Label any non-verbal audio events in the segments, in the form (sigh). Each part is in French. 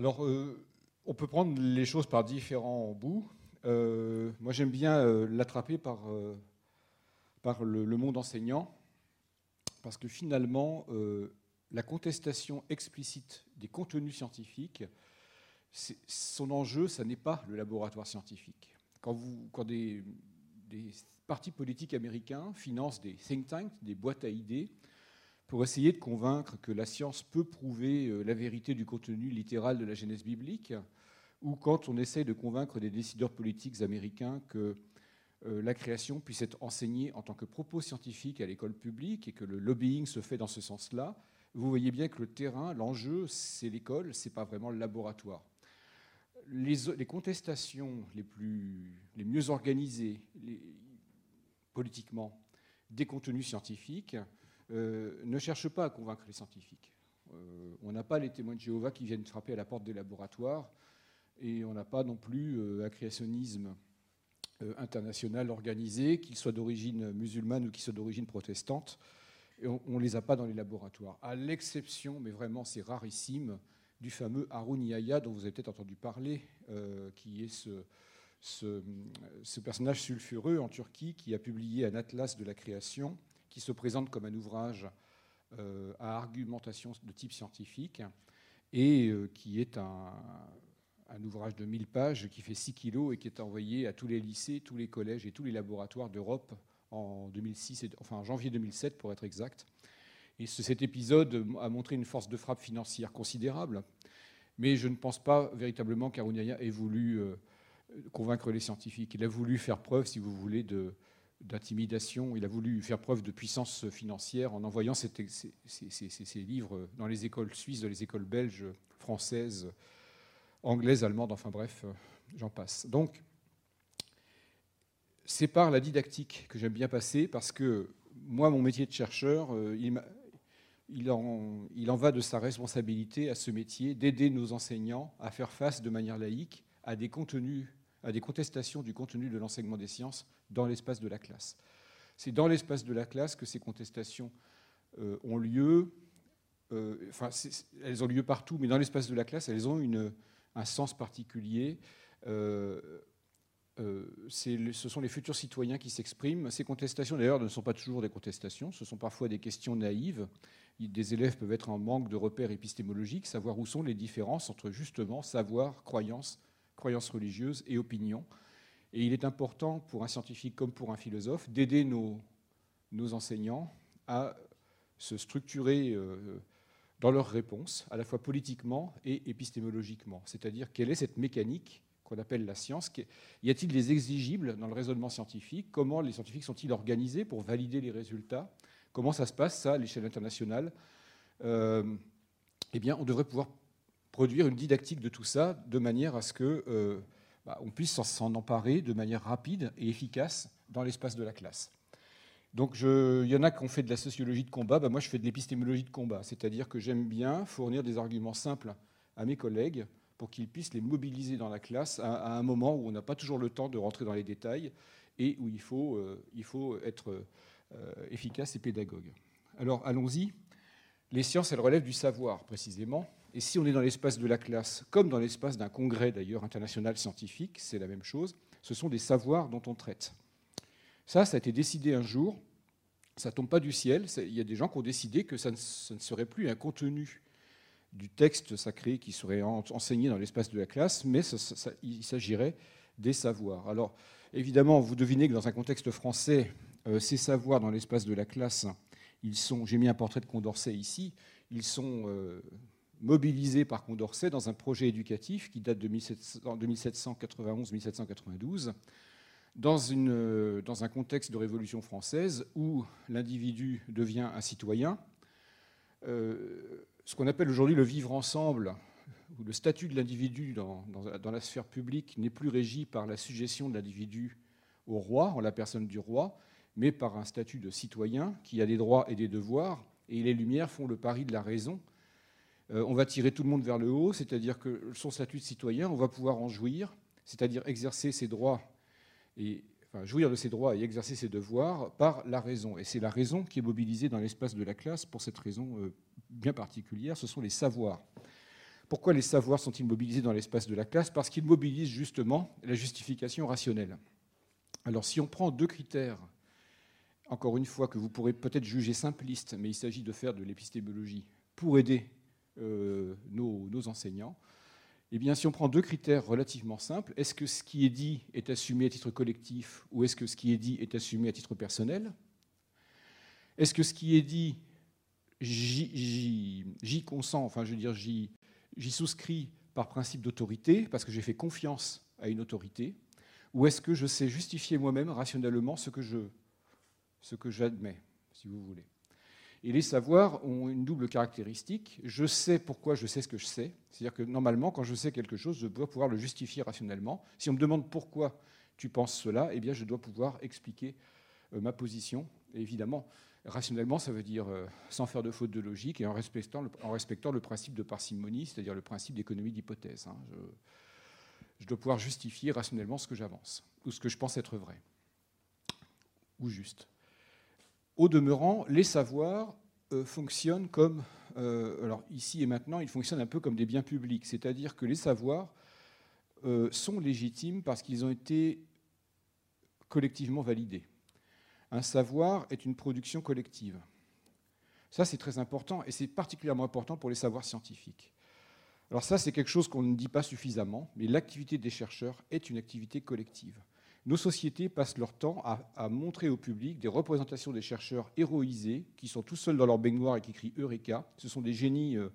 Alors, euh, on peut prendre les choses par différents bouts. Euh, moi, j'aime bien euh, l'attraper par, par le, monde enseignant, parce que finalement, la contestation explicite des contenus scientifiques, son enjeu, ça n'est pas le laboratoire scientifique. Quand, vous, quand des, des partis politiques américains financent des think tanks, des boîtes à idées, pour essayer de convaincre que la science peut prouver euh, la vérité du contenu littéral de la Genèse biblique, ou quand on essaie de convaincre des décideurs politiques américains que euh, la création puisse être enseignée en tant que propos scientifique à l'école publique et que le lobbying se fait dans ce sens-là, vous voyez bien que le terrain, l'enjeu, c'est l'école, ce n'est pas vraiment le laboratoire. Les, contestations les, plus, les mieux organisées politiquement des contenus scientifiques ne cherche pas à convaincre les scientifiques. Euh, on n'a pas les témoins de Jéhovah qui viennent frapper à la porte des laboratoires et on n'a pas non plus euh, un créationnisme international organisé, qu'il soit d'origine musulmane ou qu'il soit d'origine protestante. On ne les a pas dans les laboratoires, à l'exception, mais vraiment c'est rarissime, du fameux Harun Yahya dont vous avez peut-être entendu parler, qui est ce, personnage sulfureux en Turquie qui a publié un atlas de la création qui se présente comme un ouvrage euh, à argumentation de type scientifique et euh, qui est un, ouvrage de 1000 pages qui fait 6 kilos et qui est envoyé à tous les lycées, tous les collèges et tous les laboratoires d'Europe en 2006, enfin en janvier 2007 pour être exact. Et cet épisode a montré une force de frappe financière considérable, mais je ne pense pas véritablement qu'Arunyaya ait voulu euh, convaincre les scientifiques. Il a voulu faire preuve, si vous voulez, de, d'intimidation. Il a voulu faire preuve de puissance financière en envoyant ces, livres dans les écoles suisses, dans les écoles belges, françaises, anglaises, allemandes, enfin bref, j'en passe. Donc, c'est par la didactique que j'aime bien passer parce que moi, mon métier de chercheur, euh, il, en, il en va de sa responsabilité à ce métier d'aider nos enseignants à faire face de manière laïque à des contenus à des contestations du contenu de l'enseignement des sciences dans l'espace de la classe. C'est dans l'espace de la classe que ces contestations euh, ont lieu. Euh, enfin, elles ont lieu partout, mais dans l'espace de la classe, elles ont une, un sens particulier. Euh, ce sont les futurs citoyens qui s'expriment. Ces contestations, d'ailleurs, ne sont pas toujours des contestations, ce sont parfois des questions naïves. Des élèves peuvent être en manque de repères épistémologiques, savoir où sont les différences entre justement savoir, croyance croyances religieuses et opinions. Et il est important pour un scientifique comme pour un philosophe d'aider nos, nos, enseignants à se structurer euh, dans leurs réponses, à la fois politiquement et épistémologiquement. C'est-à-dire quelle est cette mécanique qu'on appelle la science? Y a-t-il des exigibles dans le raisonnement scientifique? Comment les scientifiques sont-ils organisés pour valider les résultats? Comment ça se passe, ça, à l'échelle internationale? Euh, Eh bien, on devrait pouvoir produire une didactique de tout ça de manière à ce que euh, bah, on puisse s'en emparer de manière rapide et efficace dans l'espace de la classe. Donc il y en a qui ont fait de la sociologie de combat, bah, moi je fais de l'épistémologie de combat, c'est-à-dire que j'aime bien fournir des arguments simples à mes collègues pour qu'ils puissent les mobiliser dans la classe à, un moment où on n'a pas toujours le temps de rentrer dans les détails et où il faut, euh, il faut être euh, efficace et pédagogue. Alors allons-y. Les sciences, elles relèvent du savoir précisément. Et si on est dans l'espace de la classe, comme dans l'espace d'un congrès d'ailleurs international scientifique, c'est la même chose, ce sont des savoirs dont on traite. Ça, ça a été décidé un jour, ça ne tombe pas du ciel, il y a des gens qui ont décidé que ça ne, serait plus un contenu du texte sacré qui serait enseigné dans l'espace de la classe, mais il s'agirait des savoirs. Alors, évidemment, vous devinez que dans un contexte français, euh, ces savoirs dans l'espace de la classe, ils sont, j'ai mis un portrait de Condorcet ici, ils sont euh, mobilisé par Condorcet dans un projet éducatif qui date de 1791-1792, dans, un contexte de Révolution française où l'individu devient un citoyen. Euh, ce qu'on appelle aujourd'hui le vivre ensemble, où le statut de l'individu dans, la sphère publique n'est plus régi par la suggestion de l'individu au roi, en la personne du roi, mais par un statut de citoyen qui a des droits et des devoirs. Et les Lumières font le pari de la raison on va tirer tout le monde vers le haut, c'est-à-dire que son statut de citoyen, on va pouvoir en jouir, c'est-à-dire exercer ses droits et jouir de ses droits et exercer ses devoirs par la raison. Et c'est la raison qui est mobilisée dans l'espace de la classe pour cette raison euh, bien particulière, ce sont les savoirs. Pourquoi les savoirs sont-ils mobilisés dans l'espace de la classe? Parce qu'ils mobilisent justement la justification rationnelle. Alors si on prend deux critères, encore une fois, que vous pourrez peut-être juger simplistes, mais il s'agit de faire de l'épistémologie pour aider euh, nos, nos, enseignants, eh bien, si on prend deux critères relativement simples, est-ce que ce qui est dit est assumé à titre collectif ou est-ce que ce qui est dit est assumé à titre personnel? Est-ce que ce qui est dit, j'y consens, enfin je veux dire, j'y souscris par principe d'autorité, parce que j'ai fait confiance à une autorité, ou est-ce que je sais justifier moi-même rationnellement ce que ce que j'admets, si vous voulez? Et les savoirs ont une double caractéristique. Je sais pourquoi je sais ce que je sais. C'est-à-dire que normalement, quand je sais quelque chose, je dois pouvoir le justifier rationnellement. Si on me demande pourquoi tu penses cela, eh bien, je dois pouvoir expliquer euh, ma position. Évidemment, rationnellement, ça veut dire euh, sans faire de faute de logique et en respectant le, en respectant le principe de parcimonie, c'est-à-dire le principe d'économie d'hypothèse. Hein. Je dois pouvoir justifier rationnellement ce que j'avance ou ce que je pense être vrai ou juste. Au demeurant, les savoirs euh, fonctionnent comme, euh, alors ici et maintenant, ils fonctionnent un peu comme des biens publics, c'est-à-dire que les savoirs euh, sont légitimes parce qu'ils ont été collectivement validés. Un savoir est une production collective. Ça, c'est très important et c'est particulièrement important pour les savoirs scientifiques. Alors ça, c'est quelque chose qu'on ne dit pas suffisamment, mais l'activité des chercheurs est une activité collective nos sociétés passent leur temps à, montrer au public des représentations des chercheurs héroïsés qui sont tout seuls dans leur baignoire et qui crient Eureka. Ce sont des génies euh,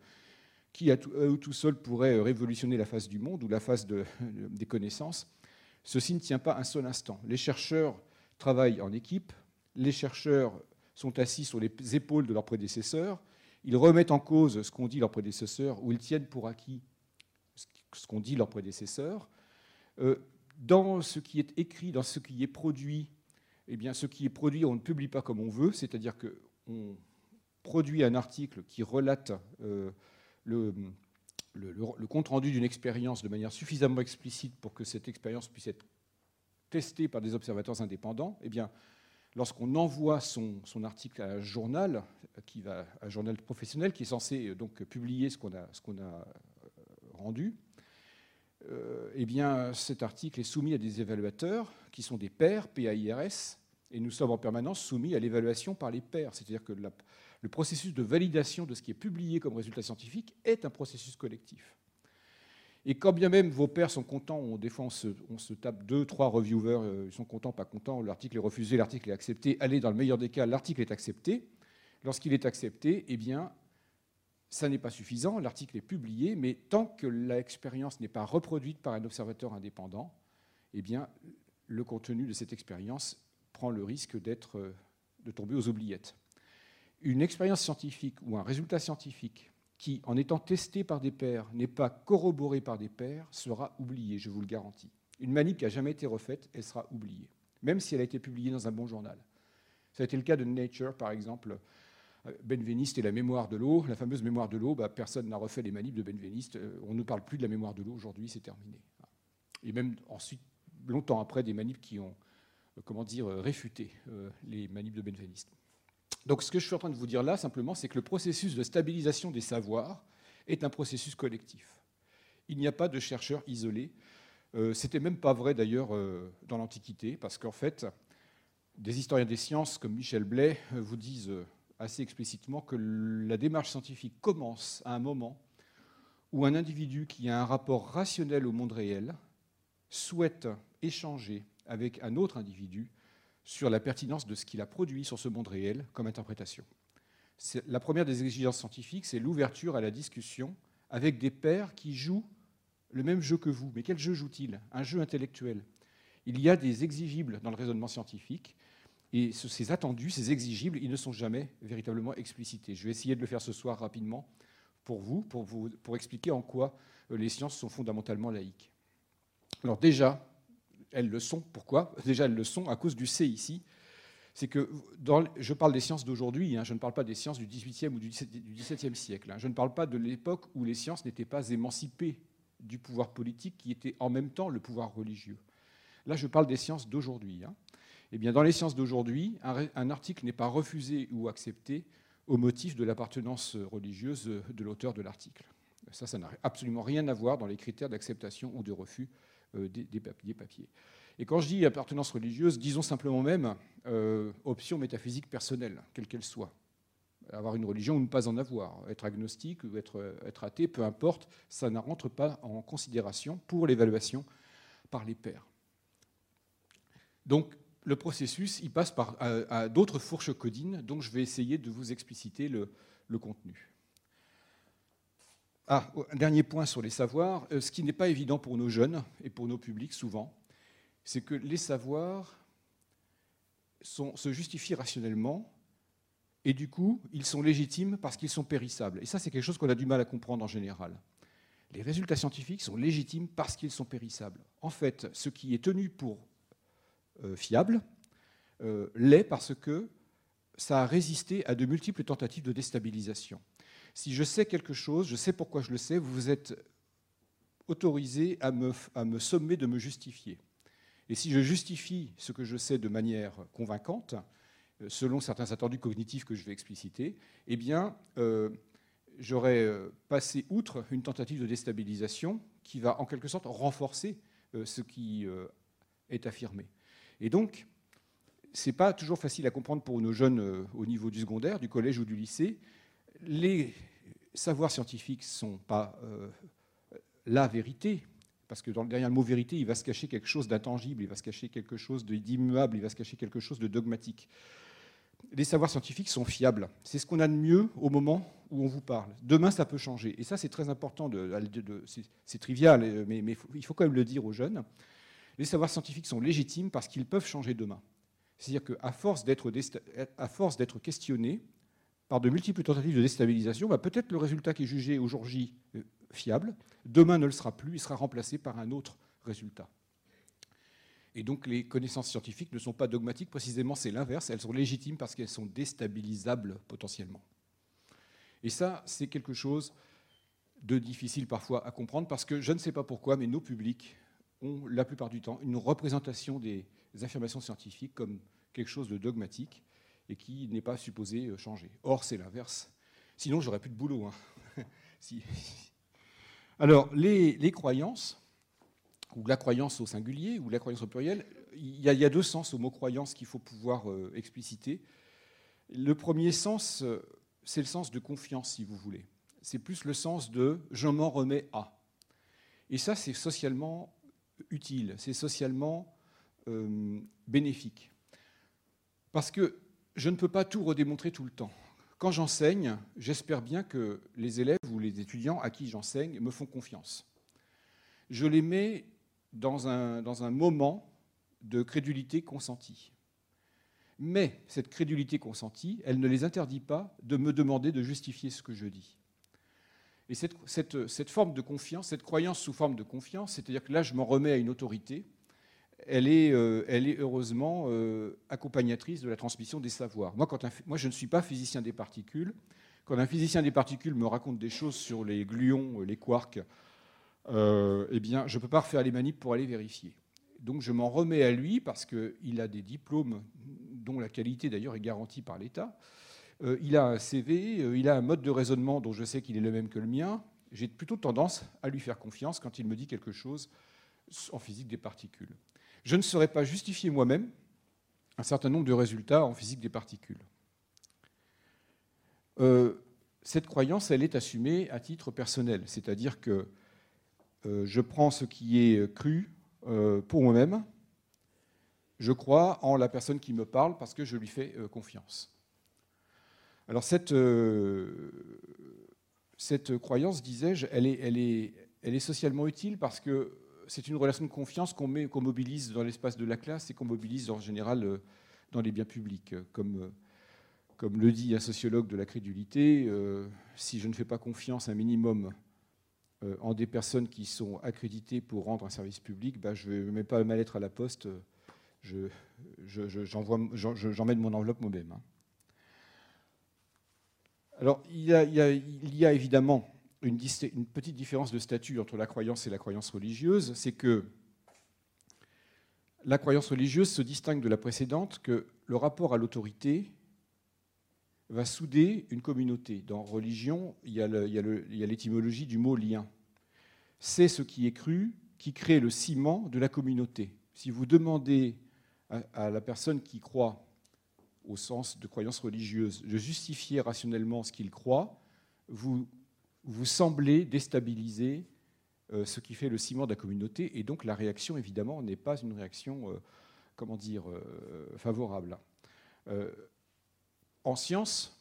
qui, à eux tout seuls, pourraient révolutionner la face du monde ou la face des connaissances. Ceci ne tient pas un seul instant. Les chercheurs travaillent en équipe, les chercheurs sont assis sur les épaules de leurs prédécesseurs, ils remettent en cause ce qu'ont dit leurs prédécesseurs ou ils tiennent pour acquis ce qu'ont dit leurs prédécesseurs. Euh, dans ce qui est écrit, dans ce qui est produit, eh bien, ce qui est produit, on ne publie pas comme on veut, c'est-à-dire qu'on produit un article qui relate euh, le, compte-rendu d'une expérience de manière suffisamment explicite pour que cette expérience puisse être testée par des observateurs indépendants. Eh bien, lorsqu'on envoie son, article à un journal, qui va, un journal professionnel qui est censé euh, donc publier ce qu'on a, euh, rendu, eh bien, cet article est soumis à des évaluateurs qui sont des pairs, PAIRS, et nous sommes en permanence soumis à l'évaluation par les pairs. C'est-à-dire que le processus de validation de ce qui est publié comme résultat scientifique est un processus collectif. Et quand bien même vos pairs sont contents, on, des fois on se, tape deux, trois reviewers, euh, ils sont contents, pas contents, l'article est refusé, l'article est accepté, allez, dans le meilleur des cas, l'article est accepté. Lorsqu'il est accepté, eh bien, ça n'est pas suffisant, l'article est publié, mais tant que l'expérience n'est pas reproduite par un observateur indépendant, eh bien, le contenu de cette expérience prend le risque d'être, de tomber aux oubliettes. Une expérience scientifique ou un résultat scientifique qui, en étant testé par des pairs, n'est pas corroboré par des pairs, sera oublié, je vous le garantis. Une manip qui n'a jamais été refaite, elle sera oubliée, même si elle a été publiée dans un bon journal. Ça a été le cas de Nature, par exemple, Benveniste et la mémoire de l'eau, la fameuse mémoire de l'eau, bah, personne n'a refait les manips de Benveniste. Euh, on ne parle plus de la mémoire de l'eau aujourd'hui, c'est terminé. Et même ensuite, longtemps après, des manips qui ont, euh, comment dire, euh, réfuté les manips de Benveniste. Donc ce que je suis en train de vous dire là, simplement, c'est que le processus de stabilisation des savoirs est un processus collectif. Il n'y a pas de chercheurs isolés. C'était même pas vrai d'ailleurs dans l'Antiquité, parce qu'en fait, des historiens des sciences comme Michel Blais vous disent assez explicitement que la démarche scientifique commence à un moment où un individu qui a un rapport rationnel au monde réel souhaite échanger avec un autre individu sur la pertinence de ce qu'il a produit sur ce monde réel comme interprétation. La première des exigences scientifiques, c'est l'ouverture à la discussion avec des pairs qui jouent le même jeu que vous. Mais quel jeu jouent-ils Un jeu intellectuel. Il y a des exigibles dans le raisonnement scientifique et ces attendus, ces exigibles, ils ne sont jamais véritablement explicités. Je vais essayer de le faire ce soir rapidement pour vous, pour, vous, pour expliquer en quoi euh, les sciences sont fondamentalement laïques. Alors déjà, elles le sont. Pourquoi? Déjà, elles le sont à cause du C ici. C'est que je parle des sciences d'aujourd'hui, hein, je ne parle pas des sciences du XVIIIe ou du XVIIe siècle. Hein. je ne parle pas de l'époque où les sciences n'étaient pas émancipées du pouvoir politique qui était en même temps le pouvoir religieux. Là, je parle des sciences d'aujourd'hui. Hein. Eh bien, dans les sciences d'aujourd'hui, un, article n'est pas refusé ou accepté au motif de l'appartenance religieuse de l'auteur de l'article. Ça, ça n'a absolument rien à voir dans les critères d'acceptation ou de refus des, papiers. Et quand je dis appartenance religieuse, disons simplement même option métaphysique personnelle, quelle qu'elle soit avoir une religion ou ne pas en avoir, être agnostique ou être, être athée, peu importe, ça ne rentre pas en considération pour l'évaluation par les pairs. Donc le processus, il passe par à, d'autres fourches codines, donc je vais essayer de vous expliciter le, contenu. Ah, un dernier point sur les savoirs. Euh, ce qui n'est pas évident pour nos jeunes et pour nos publics souvent, c'est que les savoirs se justifient rationnellement et du coup, ils sont légitimes parce qu'ils sont périssables. Et ça, c'est quelque chose qu'on a du mal à comprendre en général. Les résultats scientifiques sont légitimes parce qu'ils sont périssables. En fait, ce qui est tenu pour euh, fiable euh, l'est parce que ça a résisté à de multiples tentatives de déstabilisation. Si je sais quelque chose, je sais pourquoi je le sais, vous êtes autorisé à me, à me sommer de me justifier. Et si je justifie ce que je sais de manière convaincante, euh, selon certains attendus cognitifs que je vais expliciter, eh bien, euh, j'aurais euh, passé outre une tentative de déstabilisation qui va en quelque sorte renforcer ce qui est affirmé. Et donc, ce n'est pas toujours facile à comprendre pour nos jeunes au niveau du secondaire, du collège ou du lycée. Les savoirs scientifiques ne sont pas la vérité, parce que derrière le mot vérité, il va se cacher quelque chose d'intangible, il va se cacher quelque chose d'immuable, il va se cacher quelque chose de dogmatique les savoirs scientifiques sont fiables. C'est ce qu'on a de mieux au moment où on vous parle. Demain, ça peut changer. Et ça, c'est très important. c'est trivial, mais, il faut quand même le dire aux jeunes. Les savoirs scientifiques sont légitimes parce qu'ils peuvent changer demain. C'est-à-dire qu'à force d'être questionnés par de multiples tentatives de déstabilisation, bah, peut-être le résultat qui est jugé aujourd'hui euh, fiable, demain ne le sera plus, il sera remplacé par un autre résultat. Et donc les connaissances scientifiques ne sont pas dogmatiques, précisément c'est l'inverse, elles sont légitimes parce qu'elles sont déstabilisables potentiellement. Et ça, c'est quelque chose de difficile parfois à comprendre parce que je ne sais pas pourquoi, mais nos publics ont la plupart du temps une représentation des affirmations scientifiques comme quelque chose de dogmatique et qui n'est pas supposé euh, changer. Or, c'est l'inverse. Sinon, j'aurais plus de boulot. Hein. (laughs) Alors, les croyances, ou la croyance au singulier, ou la croyance au pluriel, il y a, deux sens au mot croyance qu'il faut pouvoir euh, expliciter. Le premier sens, euh, c'est le sens de confiance, si vous voulez. C'est plus le sens de je m'en remets à. Et ça, c'est socialement utile, c'est socialement euh, bénéfique. Parce que je ne peux pas tout redémontrer tout le temps. Quand j'enseigne, j'espère bien que les élèves ou les étudiants à qui j'enseigne me font confiance. Je les mets dans un, dans un moment de crédulité consentie. Mais cette crédulité consentie, elle ne les interdit pas de me demander de justifier ce que je dis. Et cette, forme de confiance, cette croyance sous forme de confiance, c'est-à-dire que là, je m'en remets à une autorité, elle est, euh, heureusement euh, accompagnatrice de la transmission des savoirs. Moi, quand moi, je ne suis pas physicien des particules. Quand un physicien des particules me raconte des choses sur les gluons, les quarks, euh, eh bien, je ne peux pas refaire les manips pour aller vérifier. Donc je m'en remets à lui parce qu'il a des diplômes dont la qualité d'ailleurs est garantie par l'État. Euh, il a un CV, euh, il a un mode de raisonnement dont je sais qu'il est le même que le mien. J'ai plutôt tendance à lui faire confiance quand il me dit quelque chose en physique des particules. Je ne saurais pas justifier moi-même un certain nombre de résultats en physique des particules. cette croyance, elle est assumée à titre personnel, c'est-à-dire que euh, je prends ce qui est cru euh, pour moi-même. Je crois en la personne qui me parle parce que je lui fais euh, confiance. Alors cette, cette croyance, disais-je, elle est, socialement utile parce que c'est une relation de confiance qu'on mobilise dans l'espace de la classe et qu'on mobilise en général dans les biens publics. Comme, comme le dit un sociologue de la crédulité, si je ne fais pas confiance un minimum euh, en des personnes qui sont accréditées pour rendre un service public, bah, je ne mets pas ma lettre à la poste, j'emmène je, mon enveloppe moi-même. Hein. Alors, il y, a, évidemment une, petite différence de statut entre la croyance et la croyance religieuse, c'est que la croyance religieuse se distingue de la précédente que le rapport à l'autorité va souder une communauté. Dans religion, il y a l'étymologie du mot lien. C'est ce qui est cru qui crée le ciment de la communauté. Si vous demandez à, la personne qui croit, au sens de croyance religieuse, de justifier rationnellement ce qu'il croit, vous, semblez déstabiliser euh, ce qui fait le ciment de la communauté, et donc la réaction, évidemment, n'est pas une réaction, euh, comment dire, euh, favorable. en science,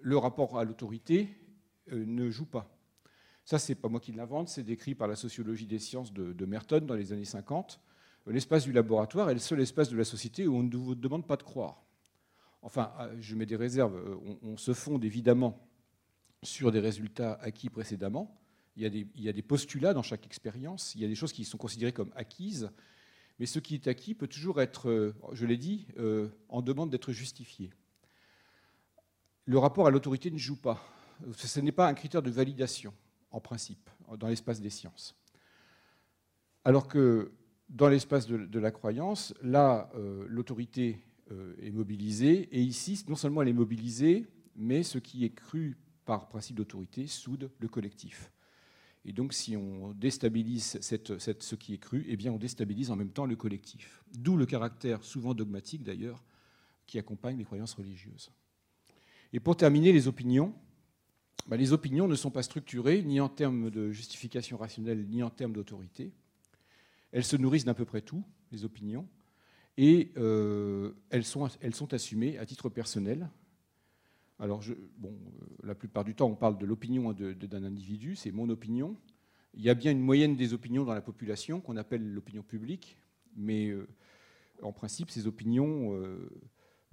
le rapport à l'autorité ne joue pas. Ça, c'est pas moi qui l'invente, c'est décrit par la sociologie des sciences de Merton dans les années 50. L'espace du laboratoire est le seul espace de la société où on ne vous demande pas de croire. Enfin, je mets des réserves. On, on se fonde évidemment sur des résultats acquis précédemment, il y, a des, postulats dans chaque expérience, il y a des choses qui sont considérées comme acquises, mais ce qui est acquis peut toujours être, euh, je l'ai dit, euh, en demande d'être justifié. Le rapport à l'autorité ne joue pas. Ce n'est pas un critère de validation, en principe, dans l'espace des sciences. Alors que dans l'espace de, la croyance, là, euh, l'autorité est mobilisée, et ici, non seulement elle est mobilisée, mais ce qui est cru par principe d'autorité soude le collectif. Et donc, si on déstabilise ce qui est cru, eh bien, on déstabilise en même temps le collectif. D'où le caractère souvent dogmatique, d'ailleurs, qui accompagne les croyances religieuses. Et pour terminer, les opinions. Bah, les opinions ne sont pas structurées ni en termes de justification rationnelle, ni en termes d'autorité. Elles se nourrissent d'à peu près tout, les opinions, et euh, elles, sont, assumées à titre personnel, alors, bon, euh, la plupart du temps, on parle de l'opinion d'un individu, c'est mon opinion. Il y a bien une moyenne des opinions dans la population qu'on appelle l'opinion publique, mais euh, en principe, ces opinions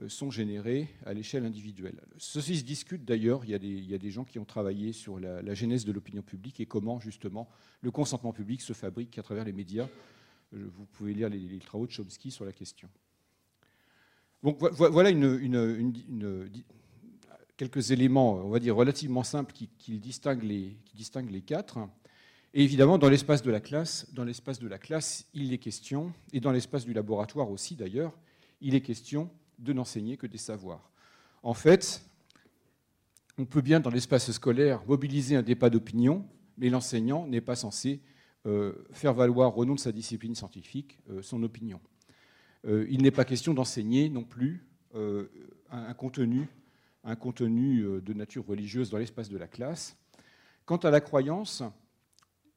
sont générées à l'échelle individuelle. Ceci se discute d'ailleurs, il, y a des gens qui ont travaillé sur la, genèse de l'opinion publique et comment justement le consentement public se fabrique à travers les médias. Vous pouvez lire les, travaux de Chomsky sur la question. Donc voilà quelques éléments, on va dire, relativement simples qui, distinguent, les, qui distinguent les quatre. Et évidemment, dans l'espace de la classe, dans l'espace de la classe, il est question, et dans l'espace du laboratoire aussi d'ailleurs, il est question de n'enseigner que des savoirs. En fait, on peut bien dans l'espace scolaire mobiliser un débat d'opinion, mais l'enseignant n'est pas censé faire valoir au nom de sa discipline scientifique euh, son opinion. Euh, il n'est pas question d'enseigner non plus un contenu un contenu euh, de nature religieuse dans l'espace de la classe. Quant à la croyance,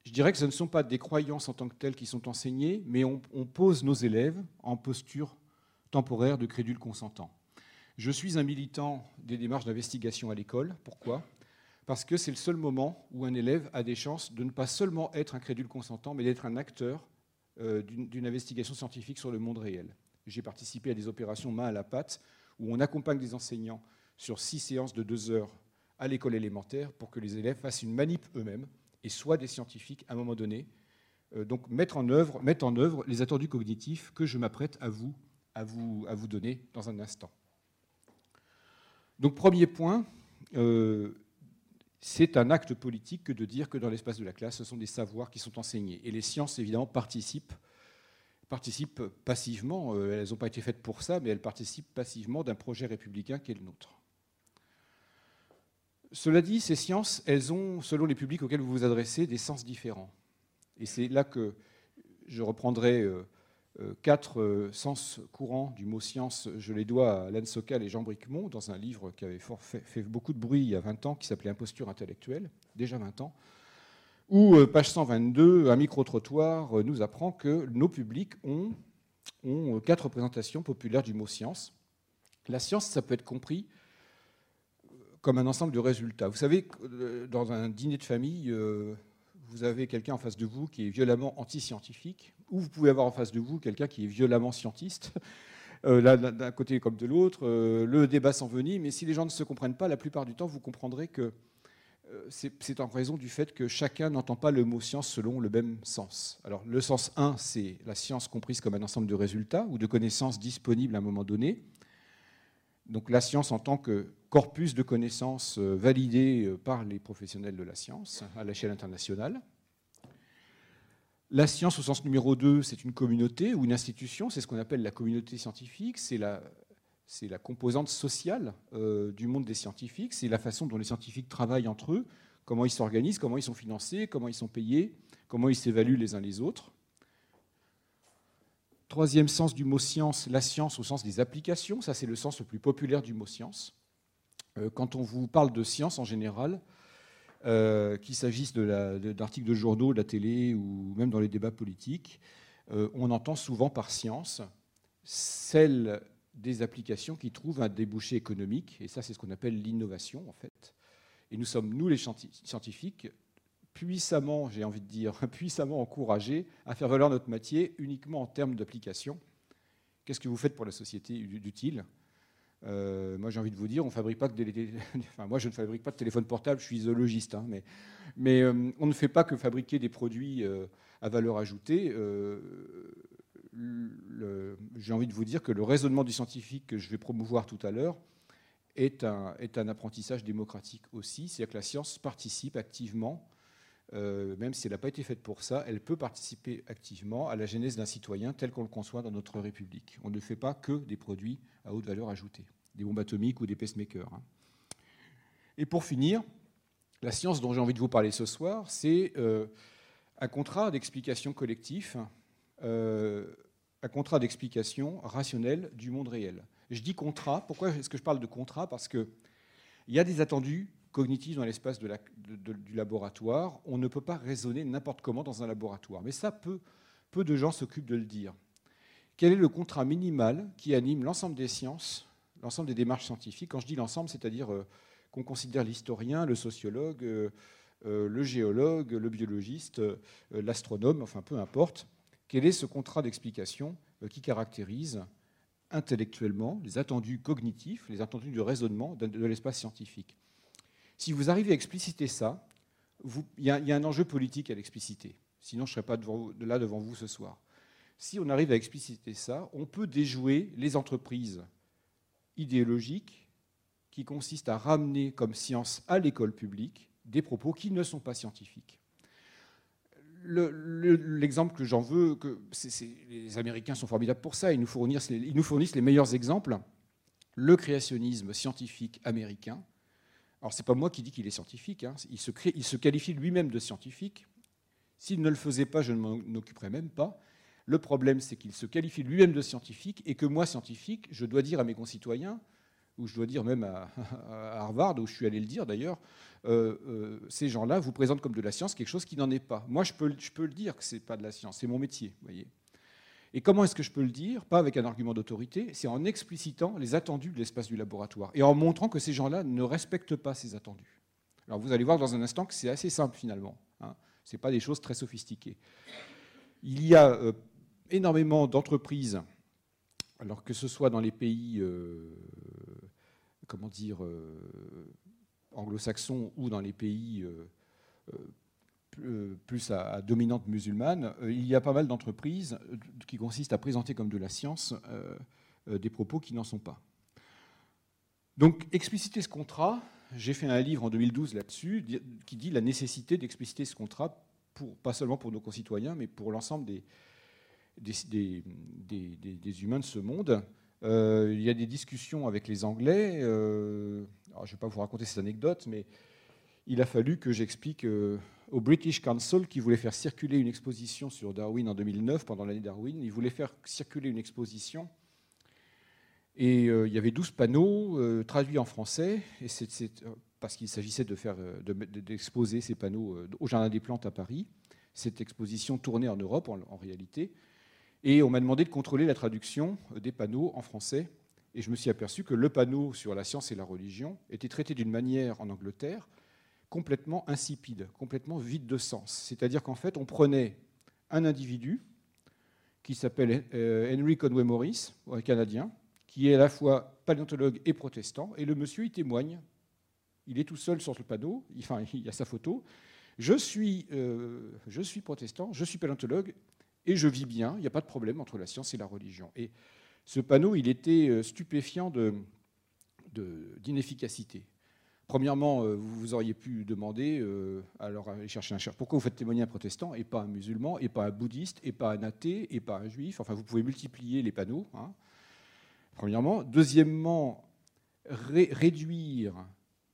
je dirais que ce ne sont pas des croyances en tant que telles qui sont enseignées, mais on, pose nos élèves en posture temporaire de crédule consentant. Je suis un militant des démarches d'investigation à l'école. Pourquoi? Parce que c'est le seul moment où un élève a des chances de ne pas seulement être un crédule consentant, mais d'être un acteur euh, d'une investigation scientifique sur le monde réel. J'ai participé à des opérations main à la pâte où on accompagne des enseignants sur six séances de deux heures à l'école élémentaire pour que les élèves fassent une manip eux-mêmes et soient des scientifiques à un moment donné. Euh, donc mettre en, œuvre, les attendus cognitifs que je m'apprête à vous donner dans un instant. Donc premier point, euh, c'est un acte politique que de dire que dans l'espace de la classe, ce sont des savoirs qui sont enseignés. Et les sciences, évidemment, participent, participent passivement, euh, elles n'ont pas été faites pour ça, mais elles participent passivement d'un projet républicain qui est le nôtre. Cela dit, ces sciences, elles ont, selon les publics auxquels vous vous adressez, des sens différents. Et c'est là que je reprendrai euh, quatre euh, sens courants du mot science. Je les dois à Alain Sokal et Jean Bricmont dans un livre qui avait fait, beaucoup de bruit il y a 20 ans, qui s'appelait Imposture intellectuelle, déjà 20 ans, où, page 122, un micro-trottoir nous apprend que nos publics ont, ont quatre représentations populaires du mot science. La science, ça peut être compris comme un ensemble de résultats. Vous savez, euh, dans un dîner de famille, euh, vous avez quelqu'un en face de vous qui est violemment anti-scientifique, ou vous pouvez avoir en face de vous quelqu'un qui est violemment scientiste, euh, d'un côté comme de l'autre. le débat s'envenime, mais si les gens ne se comprennent pas, la plupart du temps, vous comprendrez que c'est en raison du fait que chacun n'entend pas le mot science selon le même sens. Alors le sens 1, c'est la science comprise comme un ensemble de résultats ou de connaissances disponibles à un moment donné. Donc la science en tant que corpus de connaissances euh, validé euh, par les professionnels de la science à l'échelle internationale. La science au sens numéro 2, c'est une communauté ou une institution, c'est ce qu'on appelle la communauté scientifique, c'est la composante sociale euh, du monde des scientifiques, c'est la façon dont les scientifiques travaillent entre eux, comment ils s'organisent, comment ils sont financés, comment ils sont payés, comment ils s'évaluent les uns les autres. Troisième sens du mot science, la science au sens des applications, ça c'est le sens le plus populaire du mot science. Euh, quand on vous parle de science en général, euh, qu'il s'agisse d'articles de, journaux, de la télé ou même dans les débats politiques, euh, on entend souvent par science celle des applications qui trouvent un débouché économique, et ça c'est ce qu'on appelle l'innovation en fait. Et nous sommes, nous les scientifiques, puissamment, j'ai envie de dire, (laughs) puissamment encouragés à faire valoir notre métier uniquement en termes d'application. Qu'est-ce que vous faites pour la société d'utile euh, moi, j'ai envie de vous dire, on fabrique pas que des, (laughs) enfin, moi, je ne fabrique pas de téléphone portable, je suis zoologiste, hein, mais, mais euh, on ne fait pas que fabriquer des produits euh, à valeur ajoutée. j'ai envie de vous dire que le raisonnement du scientifique que je vais promouvoir tout à l'heure est un, est un apprentissage démocratique aussi, c'est-à-dire que la science participe activement euh, même si elle n'a pas été faite pour ça, elle peut participer activement à la genèse d'un citoyen tel qu'on le conçoit dans notre République. On ne fait pas que des produits à haute valeur ajoutée, des bombes atomiques ou des pacemakers. Hein. Et pour finir, la science dont j'ai envie de vous parler ce soir, c'est euh, un contrat d'explication collectif, euh, un contrat d'explication rationnelle du monde réel. Je dis contrat, pourquoi est-ce que je parle de contrat? Parce qu'il y a des attendus cognitive dans l'espace du laboratoire. On ne peut pas raisonner n'importe comment dans un laboratoire. Mais ça, peu, peu de gens s'occupent de le dire. Quel est le contrat minimal qui anime l'ensemble des sciences, l'ensemble des démarches scientifiques? Quand je dis l'ensemble, c'est-à-dire euh, qu'on considère l'historien, le sociologue, euh, euh, le géologue, le biologiste, l'astronome, enfin peu importe. Quel est ce contrat d'explication qui caractérise intellectuellement les attendus cognitifs, les attendus de raisonnement de l'espace scientifique? Si vous arrivez à expliciter ça, il y, a un enjeu politique à l'expliciter. Sinon, je ne serais pas là devant vous ce soir. Si on arrive à expliciter ça, on peut déjouer les entreprises idéologiques qui consistent à ramener comme science à l'école publique des propos qui ne sont pas scientifiques. L'exemple que j'en veux, les Américains sont formidables pour ça, ils nous fournissent les meilleurs exemples. Le créationnisme scientifique américain, alors, ce n'est pas moi qui dis qu'il est scientifique. Hein. Il, se qualifie lui-même de scientifique. S'il ne le faisait pas, je ne m'en occuperais même pas. Le problème, c'est qu'il se qualifie lui-même de scientifique et que moi, scientifique, je dois dire à mes concitoyens, ou je dois dire même à, (laughs) Harvard, où je suis allé le dire d'ailleurs, euh, euh, ces gens-là vous présentent comme de la science quelque chose qui n'en est pas. Moi, je peux, je peux le dire que ce n'est pas de la science, c'est mon métier. Voyez. Et comment est-ce que je peux le dire? Pas avec un argument d'autorité, c'est en explicitant les attendus de l'espace du laboratoire et en montrant que ces gens-là ne respectent pas ces attendus. Alors vous allez voir dans un instant que c'est assez simple finalement. Hein. Ce n'est pas des choses très sophistiquées. Il y a euh, énormément d'entreprises, alors que ce soit dans les pays, euh, comment dire, euh, anglo-saxons ou dans les pays plus à, dominante musulmane, euh, il y a pas mal d'entreprises euh, qui consistent à présenter comme de la science des propos qui n'en sont pas. Donc, expliciter ce contrat, j'ai fait un livre en 2012 là-dessus qui dit la nécessité d'expliciter ce contrat, pour, pas seulement pour nos concitoyens, mais pour l'ensemble des, humains de ce monde. il y a des discussions avec les Anglais. je ne vais pas vous raconter cette anecdote, mais il a fallu que j'explique au British Council qui voulait faire circuler une exposition sur Darwin en 2009, pendant l'année Darwin. Il voulait faire circuler une exposition. Et euh, il y avait 12 panneaux euh, traduits en français, euh, parce qu'il s'agissait de faire, d'exposer ces panneaux au Jardin des Plantes à Paris. Cette exposition tournait en Europe en réalité. Et on m'a demandé de contrôler la traduction des panneaux en français. Et je me suis aperçu que le panneau sur la science et la religion était traité d'une manière en Angleterre complètement insipide, complètement vide de sens. C'est-à-dire qu'en fait, on prenait un individu qui s'appelle euh, Henry Conway Morris, un Canadien, qui est à la fois paléontologue et protestant, et le monsieur, il témoigne. Il est tout seul sur le panneau, enfin, il y a sa photo. Je suis, euh, je suis protestant, je suis paléontologue, et je vis bien, il n'y a pas de problème entre la science et la religion. Et ce panneau, il était euh, stupéfiant d'inefficacité. Premièrement, euh, vous auriez pu demander, euh, alors aller chercher un chercheur, pourquoi vous faites témoigner un protestant et pas un musulman, et pas un bouddhiste, et pas un athée, et pas un juif? Enfin, vous pouvez multiplier les panneaux. Hein. premièrement. Deuxièmement, réduire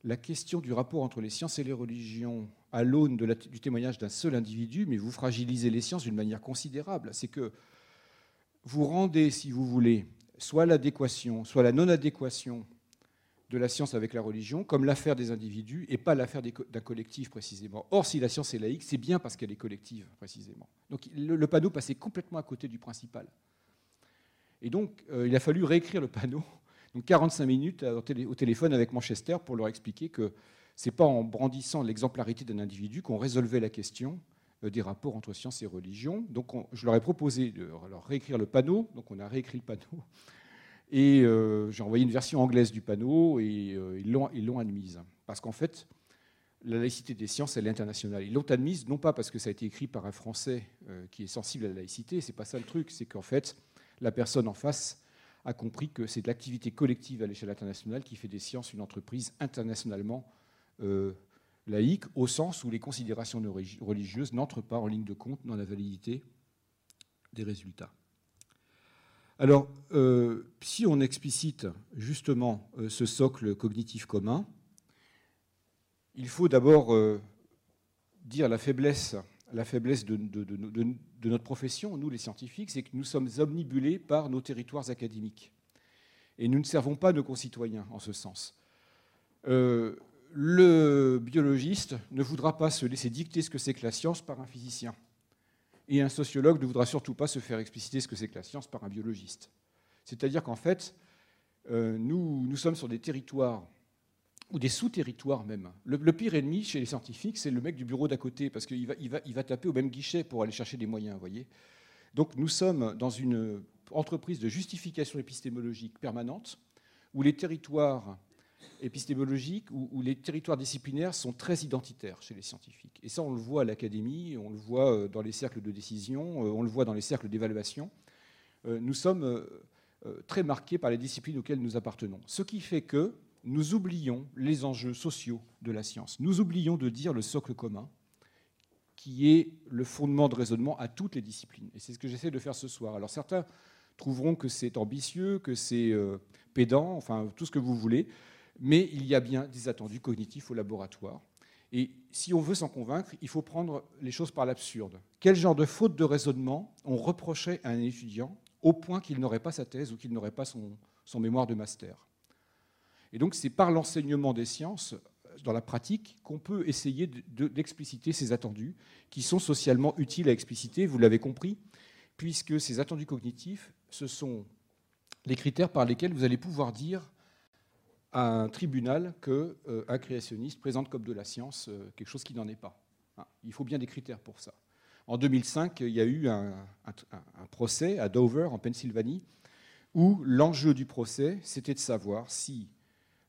la question du rapport entre les sciences et les religions à l'aune du témoignage d'un seul individu, mais vous fragilisez les sciences d'une manière considérable. C'est que vous rendez, si vous voulez, soit l'adéquation, soit la non-adéquation de la science avec la religion comme l'affaire des individus et pas l'affaire d'un collectif précisément. Or, si la science est laïque, c'est bien parce qu'elle est collective précisément. Donc le, panneau passait complètement à côté du principal. Et donc, euh, il a fallu réécrire le panneau, (laughs) donc 45 minutes au téléphone avec Manchester pour leur expliquer que ce n'est pas en brandissant l'exemplarité d'un individu qu'on résolvait la question euh, des rapports entre science et religion. Donc je leur ai proposé de leur réécrire le panneau, donc on a réécrit le panneau, et euh, j'ai envoyé une version anglaise du panneau, et euh, ils l'ont admise. Parce qu'en fait, la laïcité des sciences, elle est internationale. Ils l'ont admise, non pas parce que ça a été écrit par un Français qui est sensible à la laïcité, c'est pas ça le truc, c'est qu'en fait, la personne en face a compris que c'est de l'activité collective à l'échelle internationale qui fait des sciences une entreprise internationalement euh, laïque, au sens où les considérations religieuses n'entrent pas en ligne de compte dans la validité des résultats. Alors, euh, si on explicite justement euh, ce socle cognitif commun, il faut d'abord dire la faiblesse, de, notre profession, nous les scientifiques, c'est que nous sommes omnibulés par nos territoires académiques. Et nous ne servons pas nos concitoyens en ce sens le biologiste ne voudra pas se laisser dicter ce que c'est que la science par un physicien. Et un sociologue ne voudra surtout pas se faire expliciter ce que c'est que la science par un biologiste. C'est-à-dire qu'en fait, euh, nous, sommes sur des territoires, ou des sous-territoires même. Le, pire ennemi chez les scientifiques, c'est le mec du bureau d'à côté, parce qu'il va, il va, il va taper au même guichet pour aller chercher des moyens, voyez. Donc nous sommes dans une entreprise de justification épistémologique permanente, où les territoires épistémologique où, les territoires disciplinaires sont très identitaires chez les scientifiques. Et ça, on le voit à l'académie, on le voit euh, dans les cercles de décision, euh, on le voit dans les cercles d'évaluation. Euh, nous sommes très marqués par les disciplines auxquelles nous appartenons. Ce qui fait que nous oublions les enjeux sociaux de la science. Nous oublions de dire le socle commun, qui est le fondement de raisonnement à toutes les disciplines. Et c'est ce que j'essaie de faire ce soir. Alors certains trouveront que c'est ambitieux, que c'est pédant, enfin tout ce que vous voulez mais il y a bien des attendus cognitifs au laboratoire. Et si on veut s'en convaincre, il faut prendre les choses par l'absurde. Quel genre de faute de raisonnement on reprochait à un étudiant au point qu'il n'aurait pas sa thèse ou qu'il n'aurait pas son, mémoire de master? Et donc c'est par l'enseignement des sciences, dans la pratique, qu'on peut essayer d'expliciter ces attendus, qui sont socialement utiles à expliciter, vous l'avez compris, puisque ces attendus cognitifs, ce sont les critères par lesquels vous allez pouvoir dire à un tribunal qu'un euh, créationniste présente comme de la science euh, quelque chose qui n'en est pas. Hein, il faut bien des critères pour ça. En 2005, il y a eu un, procès à Dover, en Pennsylvanie, où l'enjeu du procès, c'était de savoir si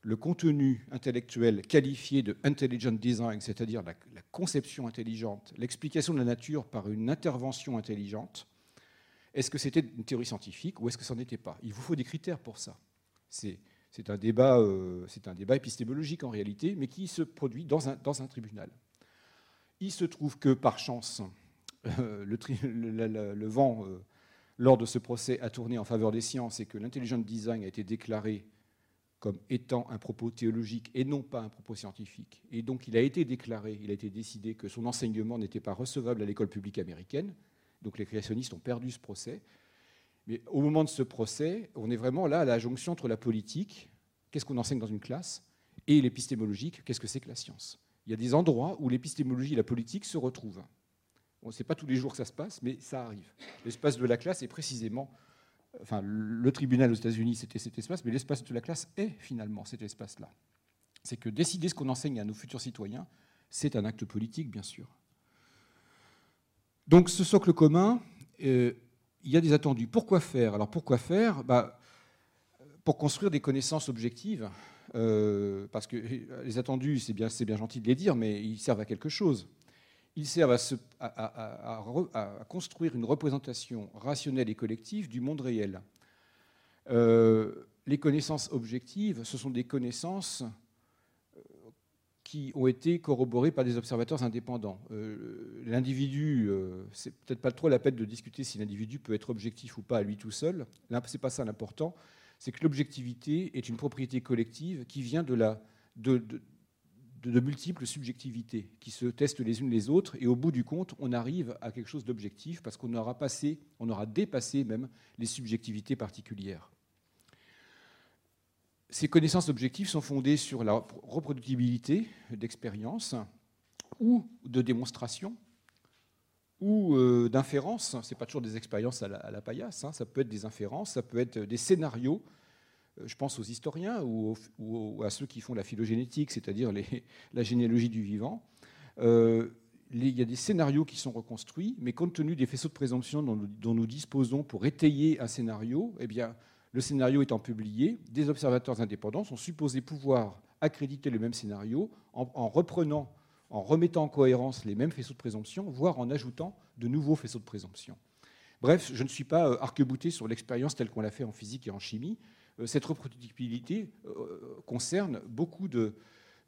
le contenu intellectuel qualifié de intelligent design, c'est-à-dire la, conception intelligente, l'explication de la nature par une intervention intelligente, est-ce que c'était une théorie scientifique ou est-ce que ça n'en était pas? Il vous faut des critères pour ça. C'est c'est un, débat, euh, un débat épistémologique en réalité, mais qui se produit dans un, tribunal. Il se trouve que par chance, (laughs) le, vent euh, lors de ce procès a tourné en faveur des sciences et que l'intelligent design a été déclaré comme étant un propos théologique et non pas un propos scientifique. Et donc il a été déclaré, il a été décidé que son enseignement n'était pas recevable à l'école publique américaine. Donc les créationnistes ont perdu ce procès. Mais au moment de ce procès, on est vraiment là à la jonction entre la politique, qu'est-ce qu'on enseigne dans une classe, et l'épistémologique, qu'est-ce que c'est que la science. Il y a des endroits où l'épistémologie et la politique se retrouvent. On ne sait pas tous les jours que ça se passe, mais ça arrive. L'espace de la classe est précisément, enfin, le tribunal aux États-Unis, c'était cet espace, mais l'espace de la classe est finalement cet espace-là. C'est que décider ce qu'on enseigne à nos futurs citoyens, c'est un acte politique, bien sûr. Donc ce socle commun, euh, il y a des attendus. Pourquoi faire? Alors pourquoi faire? Bah, Pour construire des connaissances objectives, euh, parce que les attendus, c'est bien, bien gentil de les dire, mais ils servent à quelque chose. Ils servent à, construire une représentation rationnelle et collective du monde réel. Euh, les connaissances objectives, ce sont des connaissances qui ont été corroborés par des observateurs indépendants. Euh, l'individu, euh, c'est peut-être pas trop la peine de discuter si l'individu peut être objectif ou pas à lui tout seul. Là, c'est pas ça l'important. c'est que l'objectivité est une propriété collective qui vient de, multiples subjectivités qui se testent les unes les autres, et au bout du compte, on arrive à quelque chose d'objectif parce qu'on on aura dépassé même les subjectivités particulières. Ces connaissances objectives sont fondées sur la reproductibilité d'expériences ou de démonstrations ou euh, d'inférences. Ce n'est pas toujours des expériences à la, paillasse, hein. ça peut être des inférences, ça peut être des scénarios. Euh, je pense aux historiens ou, à ceux qui font la phylogénétique, c'est-à-dire (laughs) la généalogie du vivant. Euh, il y a des scénarios qui sont reconstruits, mais compte tenu des faisceaux de présomption dont nous, disposons pour étayer un scénario, eh bien, le scénario étant publié, des observateurs indépendants sont supposés pouvoir accréditer le même scénario en, reprenant, en remettant en cohérence les mêmes faisceaux de présomption, voire en ajoutant de nouveaux faisceaux de présomption. Bref, je ne suis pas euh, arc-bouté sur l'expérience telle qu'on l'a fait en physique et en chimie. Euh, cette reproductibilité euh, concerne beaucoup de,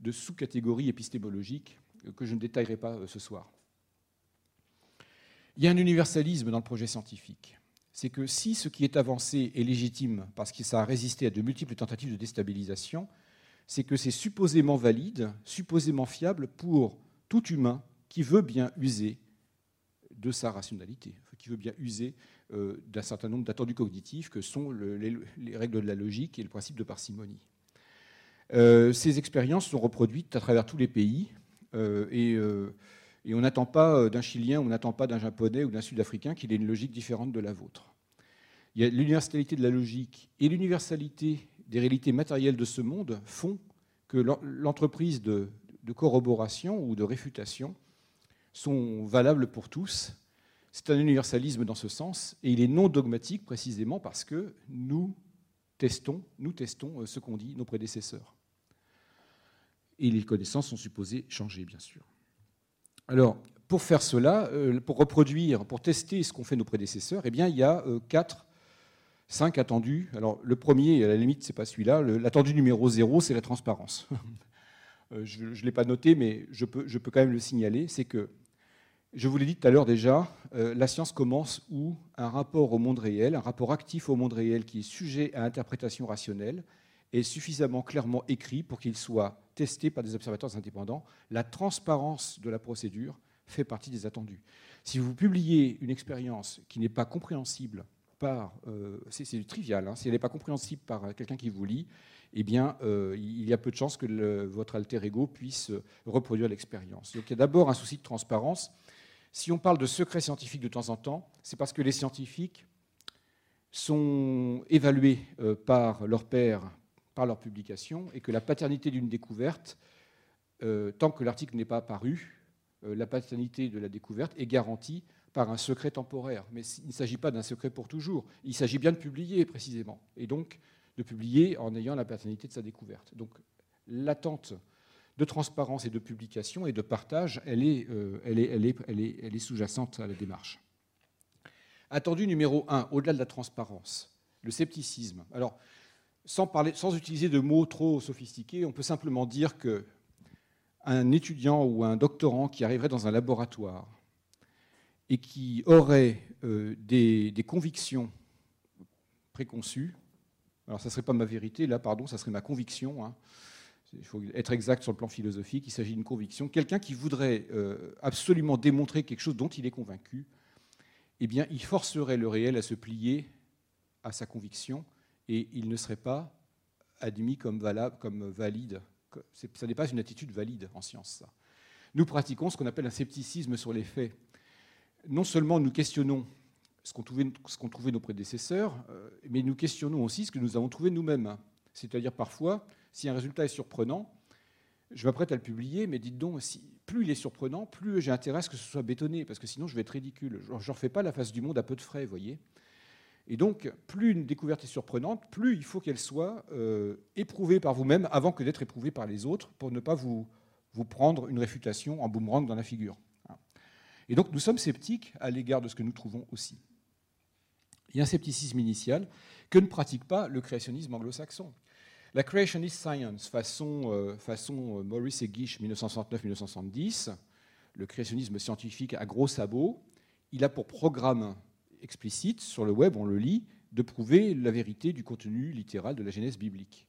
de sous-catégories épistémologiques que je ne détaillerai pas ce soir. Il y a un universalisme dans le projet scientifique c'est que si ce qui est avancé est légitime parce que ça a résisté à de multiples tentatives de déstabilisation, c'est que c'est supposément valide, supposément fiable pour tout humain qui veut bien user de sa rationalité, qui veut bien user euh, d'un certain nombre d'attendus cognitifs que sont les, règles de la logique et le principe de parcimonie. Euh, ces expériences sont reproduites à travers tous les pays euh, et et on n'attend pas euh, d'un Chilien, on n'attend pas d'un Japonais ou d'un Sud-Africain qu'il ait une logique différente de la vôtre. Il y a l'universalité de la logique et l'universalité des réalités matérielles de ce monde font que l'entreprise de, corroboration ou de réfutation sont valables pour tous. C'est un universalisme dans ce sens, et il est non dogmatique précisément parce que nous testons, nous testons euh, ce qu'ont dit nos prédécesseurs. Et les connaissances sont supposées changer, bien sûr. Alors, pour faire cela, euh, pour reproduire, pour tester ce qu'ont fait nos prédécesseurs, eh bien, il y a euh, quatre, cinq attendus. Alors, le premier, à la limite, c'est pas celui-là. L'attendu numéro zéro, c'est la transparence. (laughs) Euh, je ne l'ai pas noté, mais je peux, je peux quand même le signaler. C'est que, je vous l'ai dit tout à l'heure déjà, la science commence où un rapport au monde réel, un rapport actif au monde réel qui est sujet à interprétation rationnelle, est suffisamment clairement écrit pour qu'il soit testé par des observateurs indépendants. La transparence de la procédure fait partie des attendus. Si vous publiez une expérience qui n'est pas compréhensible par, euh, c'est trivial, hein, si elle n'est pas compréhensible par quelqu'un qui vous lit, eh bien, euh, il y a peu de chances que votre alter ego puisse reproduire l'expérience. Donc, il y a d'abord un souci de transparence. Si on parle de secret scientifique de temps en temps, c'est parce que les scientifiques sont évalués euh, par leur père par leur publication et que la paternité d'une découverte, euh, tant que l'article n'est pas apparu, euh, la paternité de la découverte est garantie par un secret temporaire. Mais il ne s'agit pas d'un secret pour toujours. Il s'agit bien de publier précisément. Et donc de publier en ayant la paternité de sa découverte. Donc l'attente de transparence et de publication et de partage, elle est, euh, elle est, elle est, elle est, elle est sous-jacente à la démarche. Attendu numéro un, au-delà de la transparence, le scepticisme. Alors, sans, utiliser de mots trop sophistiqués, on peut simplement dire que un étudiant ou un doctorant qui arriverait dans un laboratoire et qui aurait euh, des, convictions préconçues, alors ça ne serait pas ma vérité, là, pardon, ça serait ma conviction. Hein. Il faut être exact sur le plan philosophique, il s'agit d'une conviction. Quelqu'un qui voudrait euh, absolument démontrer quelque chose dont il est convaincu, eh bien, il forcerait le réel à se plier à sa conviction et il ne serait pas admis comme, valable, comme valide. Ça n'est pas une attitude valide en science. Ça. Nous pratiquons ce qu'on appelle un scepticisme sur les faits. Non seulement nous questionnons ce qu'ont trouvé, nos prédécesseurs, euh, mais nous questionnons aussi ce que nous avons trouvé nous-mêmes. C'est-à-dire parfois, si un résultat est surprenant, je m'apprête à le publier, mais dites donc, plus il est surprenant, plus j'ai intérêt à ce que ce soit bétonné, parce que sinon je vais être ridicule. Je ne refais pas la face du monde à peu de frais, voyez. Et donc, plus une découverte est surprenante, plus il faut qu'elle soit euh, éprouvée par vous-même avant que d'être éprouvée par les autres, pour ne pas vous, prendre une réfutation en boomerang dans la figure. Et donc, nous sommes sceptiques à l'égard de ce que nous trouvons aussi. Il y a un scepticisme initial que ne pratique pas le créationnisme anglo-saxon. La creationist science, façon, euh, euh, Maurice et Gish 1969-1970, le créationnisme scientifique à gros sabots, il a pour programme explicite sur le web, on le lit, de prouver la vérité du contenu littéral de la Genèse biblique.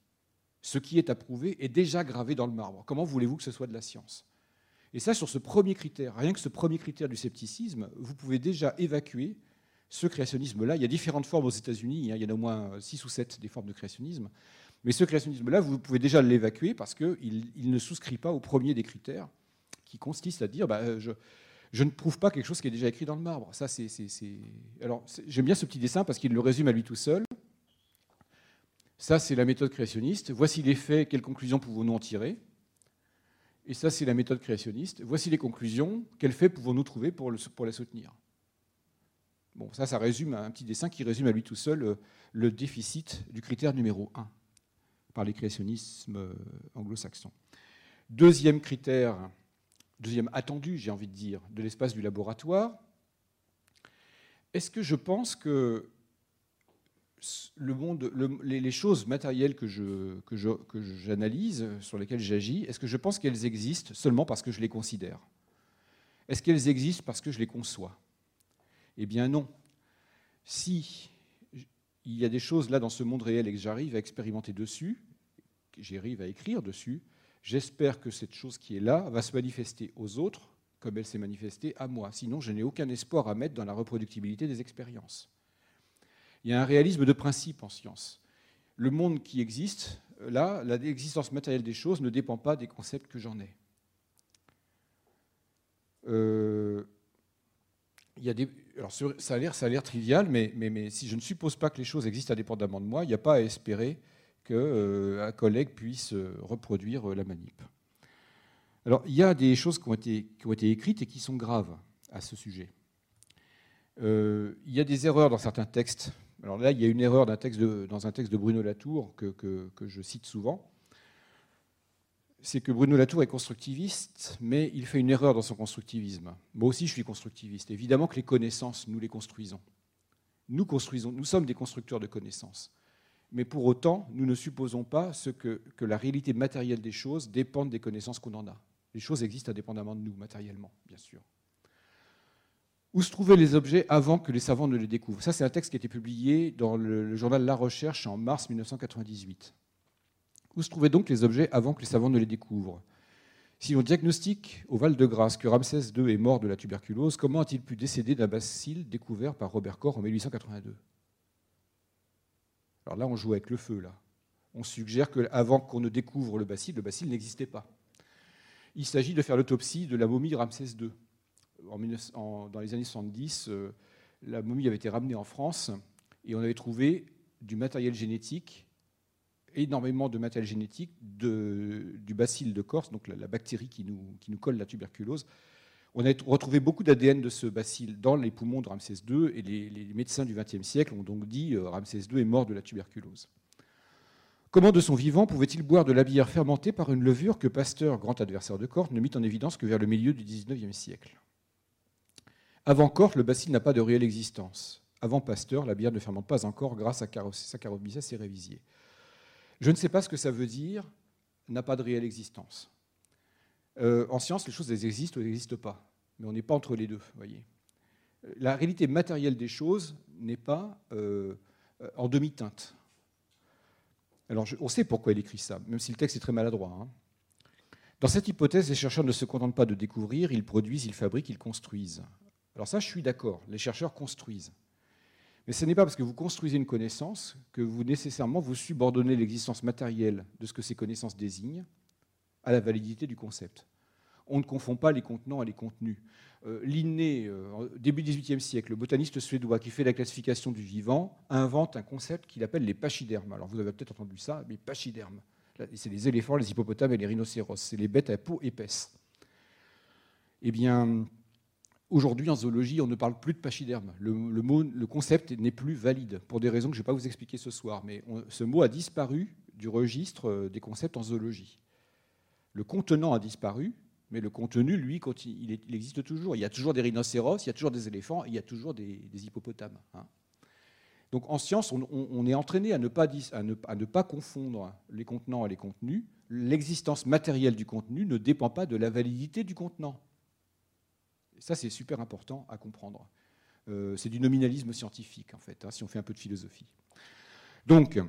Ce qui est à prouver est déjà gravé dans le marbre. Comment voulez-vous que ce soit de la science? Et ça, sur ce premier critère, rien que ce premier critère du scepticisme, vous pouvez déjà évacuer ce créationnisme-là. Il y a différentes formes aux États-Unis, hein. il y en a au moins six ou sept des formes de créationnisme. Mais ce créationnisme-là, vous pouvez déjà l'évacuer parce qu'il ne souscrit pas au premier des critères, qui consiste à dire bah, je, je ne prouve pas quelque chose qui est déjà écrit dans le marbre. Ça, c'est, Alors, j'aime bien ce petit dessin parce qu'il le résume à lui tout seul. Ça, c'est la méthode créationniste. Voici les faits, quelles conclusions pouvons-nous en tirer? Et ça, c'est la méthode créationniste. Voici les conclusions, quels faits pouvons-nous trouver pour, les soutenir? Bon, ça, ça résume un petit dessin qui résume à lui tout seul euh, le déficit du critère numéro 1 par les créationnismes euh, anglo-saxons. Deuxième critère deuxième attendu, j'ai envie de dire, de l'espace du laboratoire, est-ce que je pense que les, choses matérielles que, j'analyse, sur lesquelles j'agis, est-ce que je pense qu'elles existent seulement parce que je les considère? Est-ce qu'elles existent parce que je les conçois? Eh bien non. Si il y a des choses là dans ce monde réel et que j'arrive à expérimenter dessus, j'arrive à écrire dessus, J'espère que cette chose qui est là va se manifester aux autres comme elle s'est manifestée à moi. Sinon, je n'ai aucun espoir à mettre dans la reproductibilité des expériences. Il y a un réalisme de principe en science. Le monde qui existe, là, l'existence matérielle des choses ne dépend pas des concepts que j'en ai. Euh, y a des, alors ça a l'air trivial, mais, mais, mais, si je ne suppose pas que les choses existent indépendamment de moi, il n'y a pas à espérer qu'un euh, collègue puisse euh, reproduire euh, la manip. Alors, il y a des choses qui ont, été, écrites et qui sont graves à ce sujet. il y a des erreurs dans certains textes. Alors là, il y a une erreur dans un texte de Bruno Latour que, que je cite souvent. C'est que Bruno Latour est constructiviste, mais il fait une erreur dans son constructivisme. Moi aussi, je suis constructiviste. Évidemment que les connaissances, nous les construisons. Nous construisons, nous sommes des constructeurs de connaissances. Mais pour autant, nous ne supposons pas que, la réalité matérielle des choses dépende des connaissances qu'on en a. Les choses existent indépendamment de nous, matériellement, bien sûr. Où se trouvaient les objets avant que les savants ne les découvrent? Ça, c'est un texte qui a été publié dans le, journal La Recherche en mars 1998. Où se trouvaient donc les objets avant que les savants ne les découvrent? Si on diagnostique au Val-de-Grâce que Ramsès II est mort de la tuberculose, comment a-t-il pu décéder d'un bacille découvert par Robert Koch en 1882 alors là, on joue avec le feu. On suggère qu'avant qu'on ne découvre le bacille, le bacille n'existait pas. Il s'agit de faire l'autopsie de la momie Ramsès II. dans les années 70, euh, la momie avait été ramenée en France et on avait trouvé du matériel génétique, énormément de matériel génétique du bacille de Corse, donc la, bactérie qui nous colle la tuberculose, on a retrouvé beaucoup d'ADN de ce bacille dans les poumons de Ramsès II et les, médecins du XXe siècle ont donc dit euh, Ramsès II est mort de la tuberculose. Comment de son vivant pouvait-il boire de la bière fermentée par une levure que Pasteur, grand adversaire de Corte, ne mit en évidence que vers le milieu du XIXe siècle? Avant Corte, le bacille n'a pas de réelle existence. Avant Pasteur, la bière ne fermente pas encore grâce à Saccharomyces cerevisiae. Je ne sais pas ce que ça veut dire n'a pas de réelle existence. Euh, en science, les choses existent ou elles n'existent pas, mais on n'est pas entre les deux. Voyez. Euh, la réalité matérielle des choses n'est pas euh, en demi-teinte. Alors, on sait pourquoi il écrit ça, même si le texte est très maladroit. Hein. Dans cette hypothèse, les chercheurs ne se contentent pas de découvrir, ils produisent, ils fabriquent, ils construisent. Alors ça, je suis d'accord, les chercheurs construisent. Mais ce n'est pas parce que vous construisez une connaissance que vous nécessairement vous subordonnez l'existence matérielle de ce que ces connaissances désignent à la validité du concept. On ne confond pas les contenants et les contenus. Euh, Linné, euh, début XVIIIe siècle, le botaniste suédois qui fait la classification du vivant, invente un concept qu'il appelle les pachydermes. Alors vous avez peut-être entendu ça, mais pachydermes. C'est les éléphants, les hippopotames et les rhinocéros. C'est les bêtes à peau épaisse. Eh bien, aujourd'hui en zoologie, on ne parle plus de pachydermes. Le, mot, le concept n'est plus valide pour des raisons que je ne vais pas vous expliquer ce soir. Mais ce mot a disparu du registre euh, des concepts en zoologie. Le contenant a disparu, mais le contenu, lui, il existe toujours. Il y a toujours des rhinocéros, il y a toujours des éléphants, il y a toujours des, hippopotames. Hein. Donc en science, on, est entraîné à ne, pas, confondre les contenants et les contenus. L'existence matérielle du contenu ne dépend pas de la validité du contenant. ça, c'est super important à comprendre. Euh, c'est du nominalisme scientifique, en fait, hein, si on fait un peu de philosophie. Donc,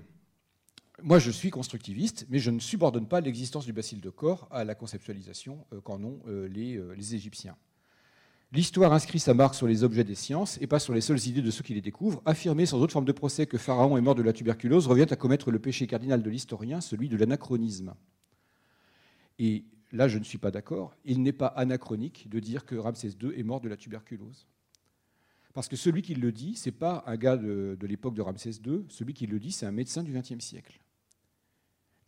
moi, je suis constructiviste, mais je ne subordonne pas l'existence du bacille de corps à la conceptualisation euh, qu'en ont euh, les, Égyptiens. L'histoire inscrit sa marque sur les objets des sciences et pas sur les seules idées de ceux qui les découvrent. Affirmer sans autre forme de procès que Pharaon est mort de la tuberculose revient à commettre le péché cardinal de l'historien, celui de l'anachronisme. Et là, je ne suis pas d'accord. Il n'est pas anachronique de dire que Ramsès II est mort de la tuberculose. Parce que celui qui le dit, ce n'est pas un gars de, l'époque de Ramsès II, celui qui le dit, c'est un médecin du XXe siècle.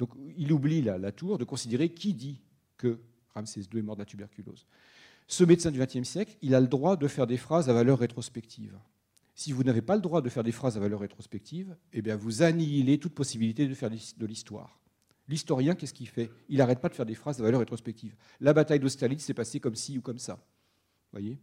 Donc il oublie la, tour de considérer qui dit que Ramsès II est mort de la tuberculose. Ce médecin du XXe siècle, il a le droit de faire des phrases à valeur rétrospective. Si vous n'avez pas le droit de faire des phrases à valeur rétrospective, eh bien vous annihilez toute possibilité de faire de l'histoire. L'historien, qu'est-ce qu'il fait? Il n'arrête pas de faire des phrases à valeur rétrospective. La bataille d'Austerlitz s'est passée comme ci ou comme ça. voyez?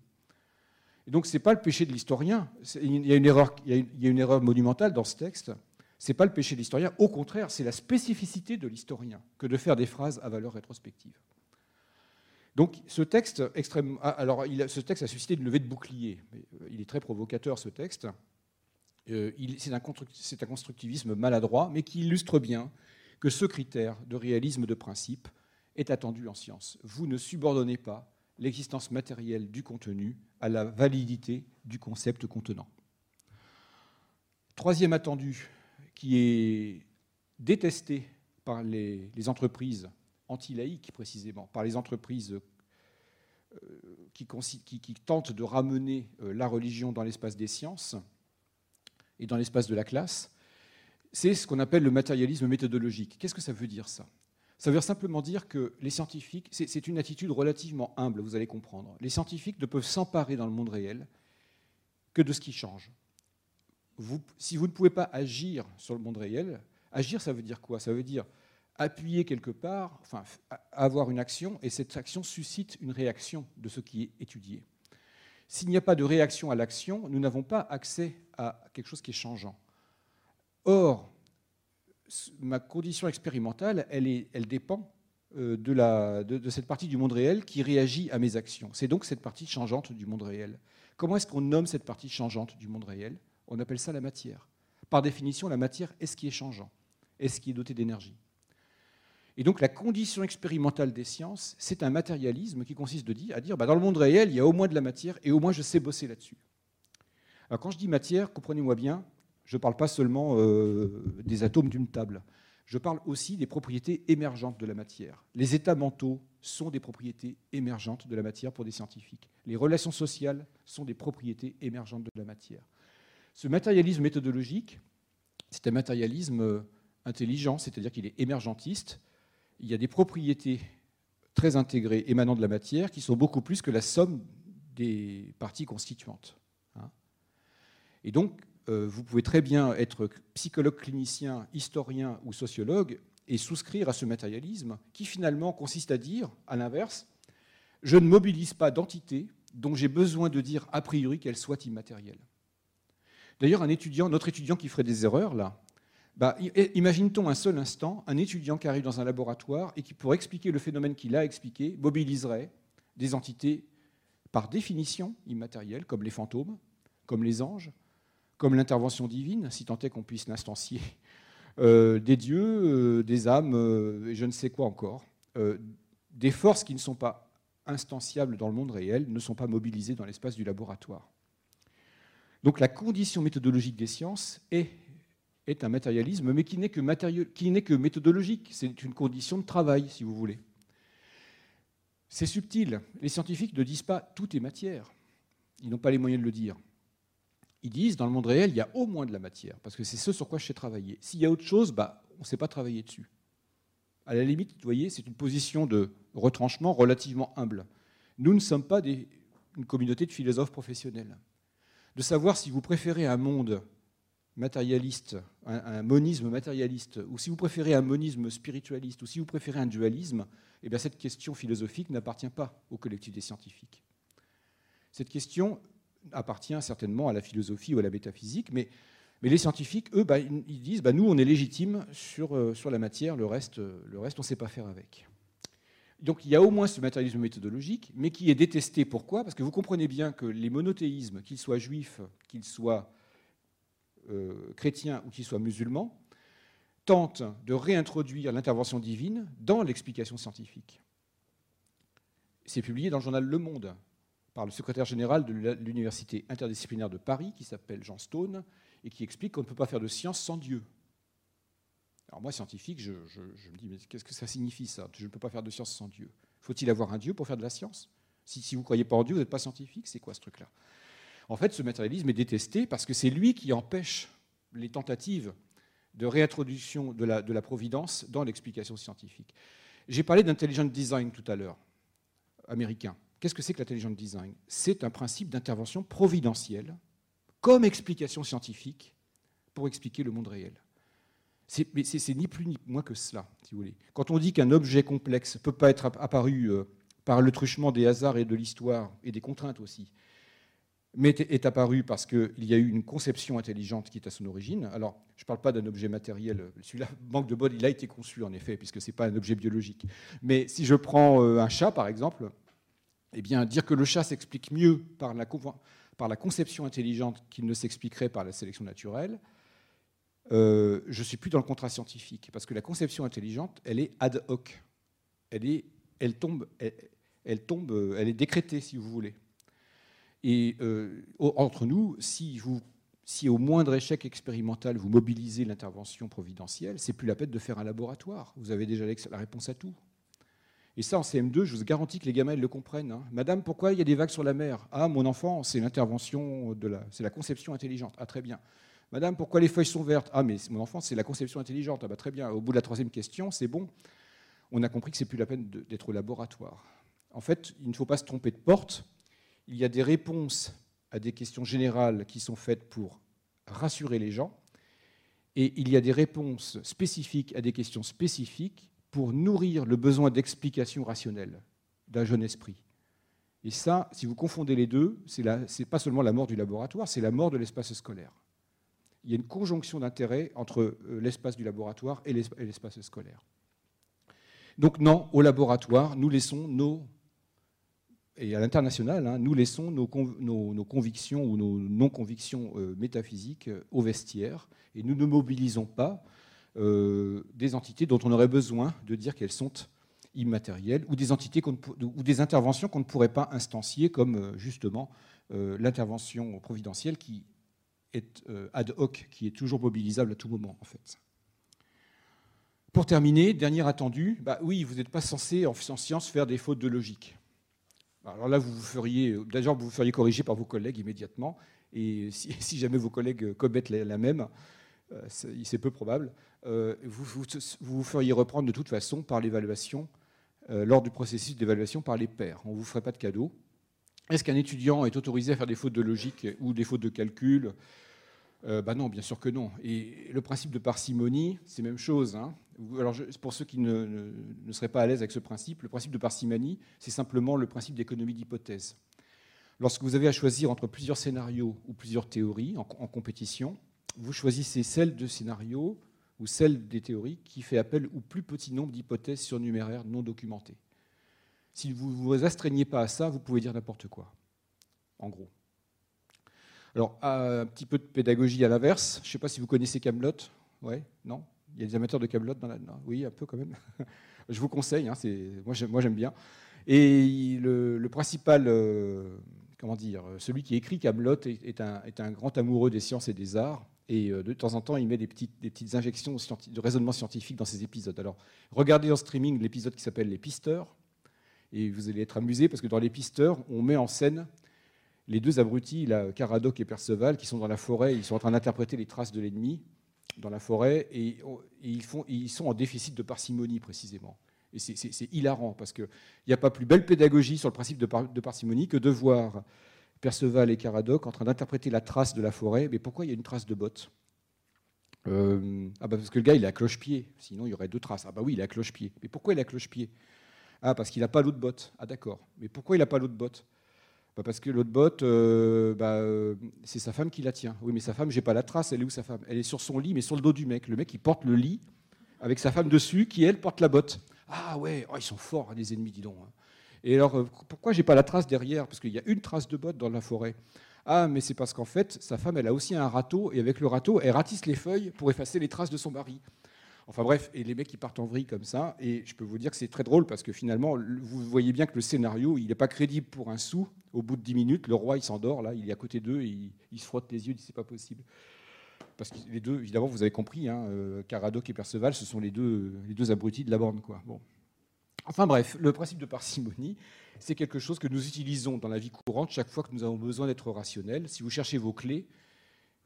Et donc, ce n'est pas le péché de l'historien. Il, y a une erreur, il y a une erreur monumentale dans ce texte. Ce n'est pas le péché de l'historien. Au contraire, c'est la spécificité de l'historien que de faire des phrases à valeur rétrospective. Donc, ce texte, ah, alors, ce texte a suscité une levée de bouclier. Euh, il est très provocateur, ce texte. Euh, c'est un constructivisme maladroit, mais qui illustre bien que ce critère de réalisme de principe est attendu en science. Vous ne subordonnez pas l'existence matérielle du contenu à la validité du concept contenant. Troisième attendu, qui est détesté par les, entreprises anti-laïques précisément, par les entreprises euh, qui, qui, tentent de ramener euh, la religion dans l'espace des sciences et dans l'espace de la classe, c'est ce qu'on appelle le matérialisme méthodologique. Qu'est-ce que ça veut dire ça? Ça veut simplement dire que les scientifiques, c'est une attitude relativement humble, vous allez comprendre. Les scientifiques ne peuvent s'emparer dans le monde réel que de ce qui change. Si vous ne pouvez pas agir sur le monde réel, agir, ça veut dire quoi? Ça veut dire appuyer quelque part, avoir une action, et cette action suscite une réaction de ce qui est étudié. S'il n'y a pas de réaction à l'action, nous n'avons pas accès à quelque chose qui est changeant. Or, ma condition expérimentale, elle, dépend euh, de, cette partie du monde réel qui réagit à mes actions. C'est donc cette partie changeante du monde réel. Comment est-ce qu'on nomme cette partie changeante du monde réel? On appelle ça la matière. Par définition, la matière est ce qui est changeant, est ce qui est doté d'énergie. Et donc la condition expérimentale des sciences, c'est un matérialisme qui consiste à dire, bah, dans le monde réel, il y a au moins de la matière et au moins je sais bosser là-dessus. Alors quand je dis matière, comprenez-moi bien, je ne parle pas seulement euh, des atomes d'une table. Je parle aussi des propriétés émergentes de la matière. Les états mentaux sont des propriétés émergentes de la matière pour des scientifiques. Les relations sociales sont des propriétés émergentes de la matière. Ce matérialisme méthodologique, c'est un matérialisme euh, intelligent, c'est-à-dire qu'il est émergentiste. Il y a des propriétés très intégrées émanant de la matière qui sont beaucoup plus que la somme des parties constituantes. Hein. Et donc, euh, vous pouvez très bien être psychologue clinicien, historien ou sociologue et souscrire à ce matérialisme qui finalement consiste à dire, à l'inverse, je ne mobilise pas d'entité dont j'ai besoin de dire a priori qu'elle soit immatérielle. D'ailleurs, un étudiant, notre étudiant qui ferait des erreurs là, bah, imagine-t-on un seul instant un étudiant qui arrive dans un laboratoire et qui, pour expliquer le phénomène qu'il a expliqué, mobiliserait des entités par définition immatérielles, comme les fantômes, comme les anges, comme l'intervention divine, si tant est qu'on puisse l'instancier, (laughs) euh, des dieux, euh, des âmes, euh, et je ne sais quoi encore. des forces qui ne sont pas instanciables dans le monde réel ne sont pas mobilisées dans l'espace du laboratoire. Donc la condition méthodologique des sciences est, un matérialisme, mais qui n'est que, que méthodologique. C'est une condition de travail, si vous voulez. C'est subtil. Les scientifiques ne disent pas tout est matière. Ils n'ont pas les moyens de le dire ils disent, dans le monde réel, il y a au moins de la matière, parce que c'est ce sur quoi je sais travailler. S'il y a autre chose, bah, on ne sait pas travailler dessus. À la limite, vous voyez, c'est une position de retranchement relativement humble. Nous ne sommes pas une communauté de philosophes professionnels. De savoir si vous préférez un monde matérialiste, un, monisme matérialiste, ou si vous préférez un monisme spiritualiste, ou si vous préférez un dualisme, eh bien cette question philosophique n'appartient pas au collectif des scientifiques. Cette question, appartient certainement à la philosophie ou à la métaphysique, mais, les scientifiques, eux, bah, ils disent bah, nous, on est légitime sur, euh, la matière, le reste, le reste on ne sait pas faire avec. Donc il y a au moins ce matérialisme méthodologique, mais qui est détesté. Pourquoi? Parce que vous comprenez bien que les monothéismes, qu'ils soient juifs, qu'ils soient euh, chrétiens ou qu'ils soient musulmans, tentent de réintroduire l'intervention divine dans l'explication scientifique. C'est publié dans le journal Le Monde par le secrétaire général de l'Université interdisciplinaire de Paris, qui s'appelle Jean Stone, et qui explique qu'on ne peut pas faire de science sans Dieu. Alors moi, scientifique, je, me dis, mais qu'est-ce que ça signifie ça? Je ne peux pas faire de science sans Dieu. Faut-il avoir un Dieu pour faire de la science? Si, vous ne croyez pas en Dieu, vous n'êtes pas scientifique, c'est quoi ce truc-là? En fait, ce matérialisme est détesté parce que c'est lui qui empêche les tentatives de réintroduction de la, de la providence dans l'explication scientifique. J'ai parlé d'intelligent design tout à l'heure, américain. Qu'est-ce que c'est que l'intelligent design? C'est un principe d'intervention providentielle comme explication scientifique pour expliquer le monde réel. C'est ni plus ni moins que cela, si vous voulez. Quand on dit qu'un objet complexe ne peut pas être apparu euh, par le truchement des hasards et de l'histoire, et des contraintes aussi, mais est apparu parce qu'il y a eu une conception intelligente qui est à son origine. Alors, je ne parle pas d'un objet matériel. Celui-là, (laughs) manque de bol, il a été conçu en effet, puisque ce n'est pas un objet biologique. Mais si je prends euh, un chat, par exemple, eh bien, dire que le chat s'explique mieux par la, par la conception intelligente qu'il ne s'expliquerait par la sélection naturelle, euh, je ne suis plus dans le contrat scientifique, parce que la conception intelligente, elle est ad hoc. Elle, est, elle, tombe, elle, tombe, euh, elle est décrétée, si vous voulez. Et euh, entre nous, si, vous, si au moindre échec expérimental, vous mobilisez l'intervention providentielle, c'est plus la peine de faire un laboratoire. Vous avez déjà la réponse à tout. Et ça, en CM2, je vous garantis que les gamins le comprennent. Hein. Madame, pourquoi il y a des vagues sur la mer? Ah, mon enfant, c'est l'intervention de la, c'est la conception intelligente. Ah, très bien. Madame, pourquoi les feuilles sont vertes? Ah, mais mon enfant, c'est la conception intelligente. Ah, bah, très bien. Au bout de la troisième question, c'est bon. On a compris que c'est plus la peine d'être au laboratoire. En fait, il ne faut pas se tromper de porte. Il y a des réponses à des questions générales qui sont faites pour rassurer les gens, et il y a des réponses spécifiques à des questions spécifiques pour nourrir le besoin d'explication rationnelle d'un jeune esprit. Et ça, si vous confondez les deux, ce n'est pas seulement la mort du laboratoire, c'est la mort de l'espace scolaire. Il y a une conjonction d'intérêts entre euh, l'espace du laboratoire et l'espace scolaire. Donc non, au laboratoire, nous laissons nos, et à l'international, hein, nous laissons nos, convictions ou nos non-convictions euh, métaphysiques euh, au vestiaire, et nous ne mobilisons pas des entités dont on aurait besoin de dire qu'elles sont immatérielles, ou des, entités ou des interventions qu'on ne pourrait pas instancier, comme justement l'intervention providentielle qui est ad hoc, qui est toujours mobilisable à tout moment, en fait. Pour terminer, dernier attendu, bah oui, vous n'êtes pas censé en science faire des fautes de logique. Alors là, vous vous feriez, d'abord, vous vous feriez corriger par vos collègues immédiatement, et si, (laughs) jamais vos collègues commettent la même, c'est peu probable. Euh, vous, vous, feriez reprendre de toute façon par l'évaluation, euh, lors du processus d'évaluation par les pairs. On ne vous ferait pas de cadeau. Est-ce qu'un étudiant est autorisé à faire des fautes de logique ou des fautes de calcul euh, bah non, bien sûr que non. Et le principe de parcimonie, c'est même chose. Hein. Alors, pour ceux qui ne, seraient pas à l'aise avec ce principe, le principe de parcimonie, c'est simplement le principe d'économie d'hypothèse. Lorsque vous avez à choisir entre plusieurs scénarios ou plusieurs théories en, compétition, vous choisissez celle de scénarios ou celle des théories qui fait appel au plus petit nombre d'hypothèses surnuméraires non documentées. Si vous ne vous astreignez pas à ça, vous pouvez dire n'importe quoi, en gros. Alors, un petit peu de pédagogie à l'inverse. Je ne sais pas si vous connaissez Camelot. Ouais, non? Il y a des amateurs de Camelot dans la. oui, un peu quand même. (laughs) Je vous conseille. Hein, moi, j'aime bien. Et le, principal, euh, comment dire, celui qui écrit Camelot est, un, grand amoureux des sciences et des arts. Et euh, de temps en temps, il met des petites, des petites injections de raisonnement scientifique dans ses épisodes. Alors, regardez en streaming l'épisode qui s'appelle Les Pisteurs, et vous allez être amusé parce que dans Les Pisteurs, on met en scène les deux abrutis, Caradoc et Perceval, qui sont dans la forêt, ils sont en train d'interpréter les traces de l'ennemi dans la forêt, et, ils, font, ils, sont en déficit de parcimonie précisément. Et c'est hilarant, parce qu'il n'y a pas plus belle pédagogie sur le principe de, de parcimonie que de voir Perceval et Caradoc en train d'interpréter la trace de la forêt. Mais pourquoi il y a une trace de botte euh, Ah bah parce que le gars il est à cloche-pied, sinon il y aurait deux traces. Ah bah oui, il est à cloche-pied. Mais pourquoi il est à cloche-pied? Ah parce qu'il n'a pas l'autre botte. Ah d'accord. Mais pourquoi il n'a pas l'autre botte bah Parce que l'autre botte, euh, bah, euh, c'est sa femme qui la tient. Oui, mais sa femme, j'ai pas la trace. Elle est où sa femme? Elle est sur son lit, mais sur le dos du mec. Le mec il porte le lit avec sa femme dessus, qui elle porte la botte. Ah ouais, oh, ils sont forts, les ennemis, dis donc. Hein. Et alors, euh, pourquoi j'ai pas la trace derrière? Parce qu'il y a une trace de botte dans la forêt. Ah, mais c'est parce qu'en fait, sa femme, elle a aussi un râteau, et avec le râteau, elle ratisse les feuilles pour effacer les traces de son mari. Enfin bref, et les mecs qui partent en vrille comme ça, et je peux vous dire que c'est très drôle parce que finalement, vous voyez bien que le scénario, il n'est pas crédible pour un sou. Au bout de 10 minutes, le roi, il s'endort, là, il est à côté d'eux, et il, se frotte les yeux, il dit c'est pas possible. Parce que les deux, évidemment, vous avez compris, hein, euh, Caradoc et Perceval, ce sont les deux, les deux abrutis de la bande. Quoi. Bon. Enfin bref, le principe de parcimonie, c'est quelque chose que nous utilisons dans la vie courante chaque fois que nous avons besoin d'être rationnels. Si vous cherchez vos clés,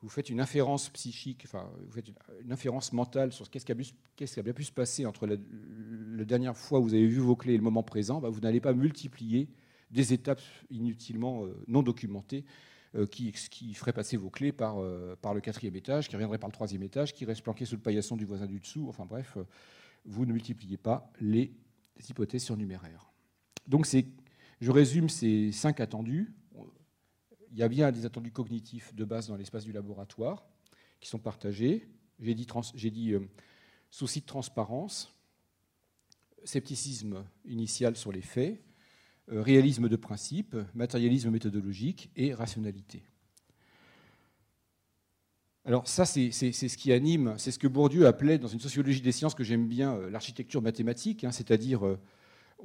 vous faites une inférence psychique, enfin, vous faites une, inférence mentale sur ce qui, a, bien pu se passer entre la, dernière fois où vous avez vu vos clés et le moment présent, bah, vous n'allez pas multiplier des étapes inutilement euh, non documentées euh, qui, qui feraient passer vos clés par, euh, par le quatrième étage, qui reviendraient par le troisième étage, qui reste planqué sous le paillasson du voisin du dessous. Enfin bref, vous ne multipliez pas les hypothèses surnuméraires. Donc je résume ces cinq attendus il y a bien des attendus cognitifs de base dans l'espace du laboratoire qui sont partagés. J'ai dit, euh, souci de transparence, scepticisme initial sur les faits, euh, réalisme de principe, matérialisme méthodologique et rationalité. Alors ça, c'est ce qui anime, c'est ce que Bourdieu appelait dans une sociologie des sciences que j'aime bien, euh, l'architecture mathématique, hein, c'est-à-dire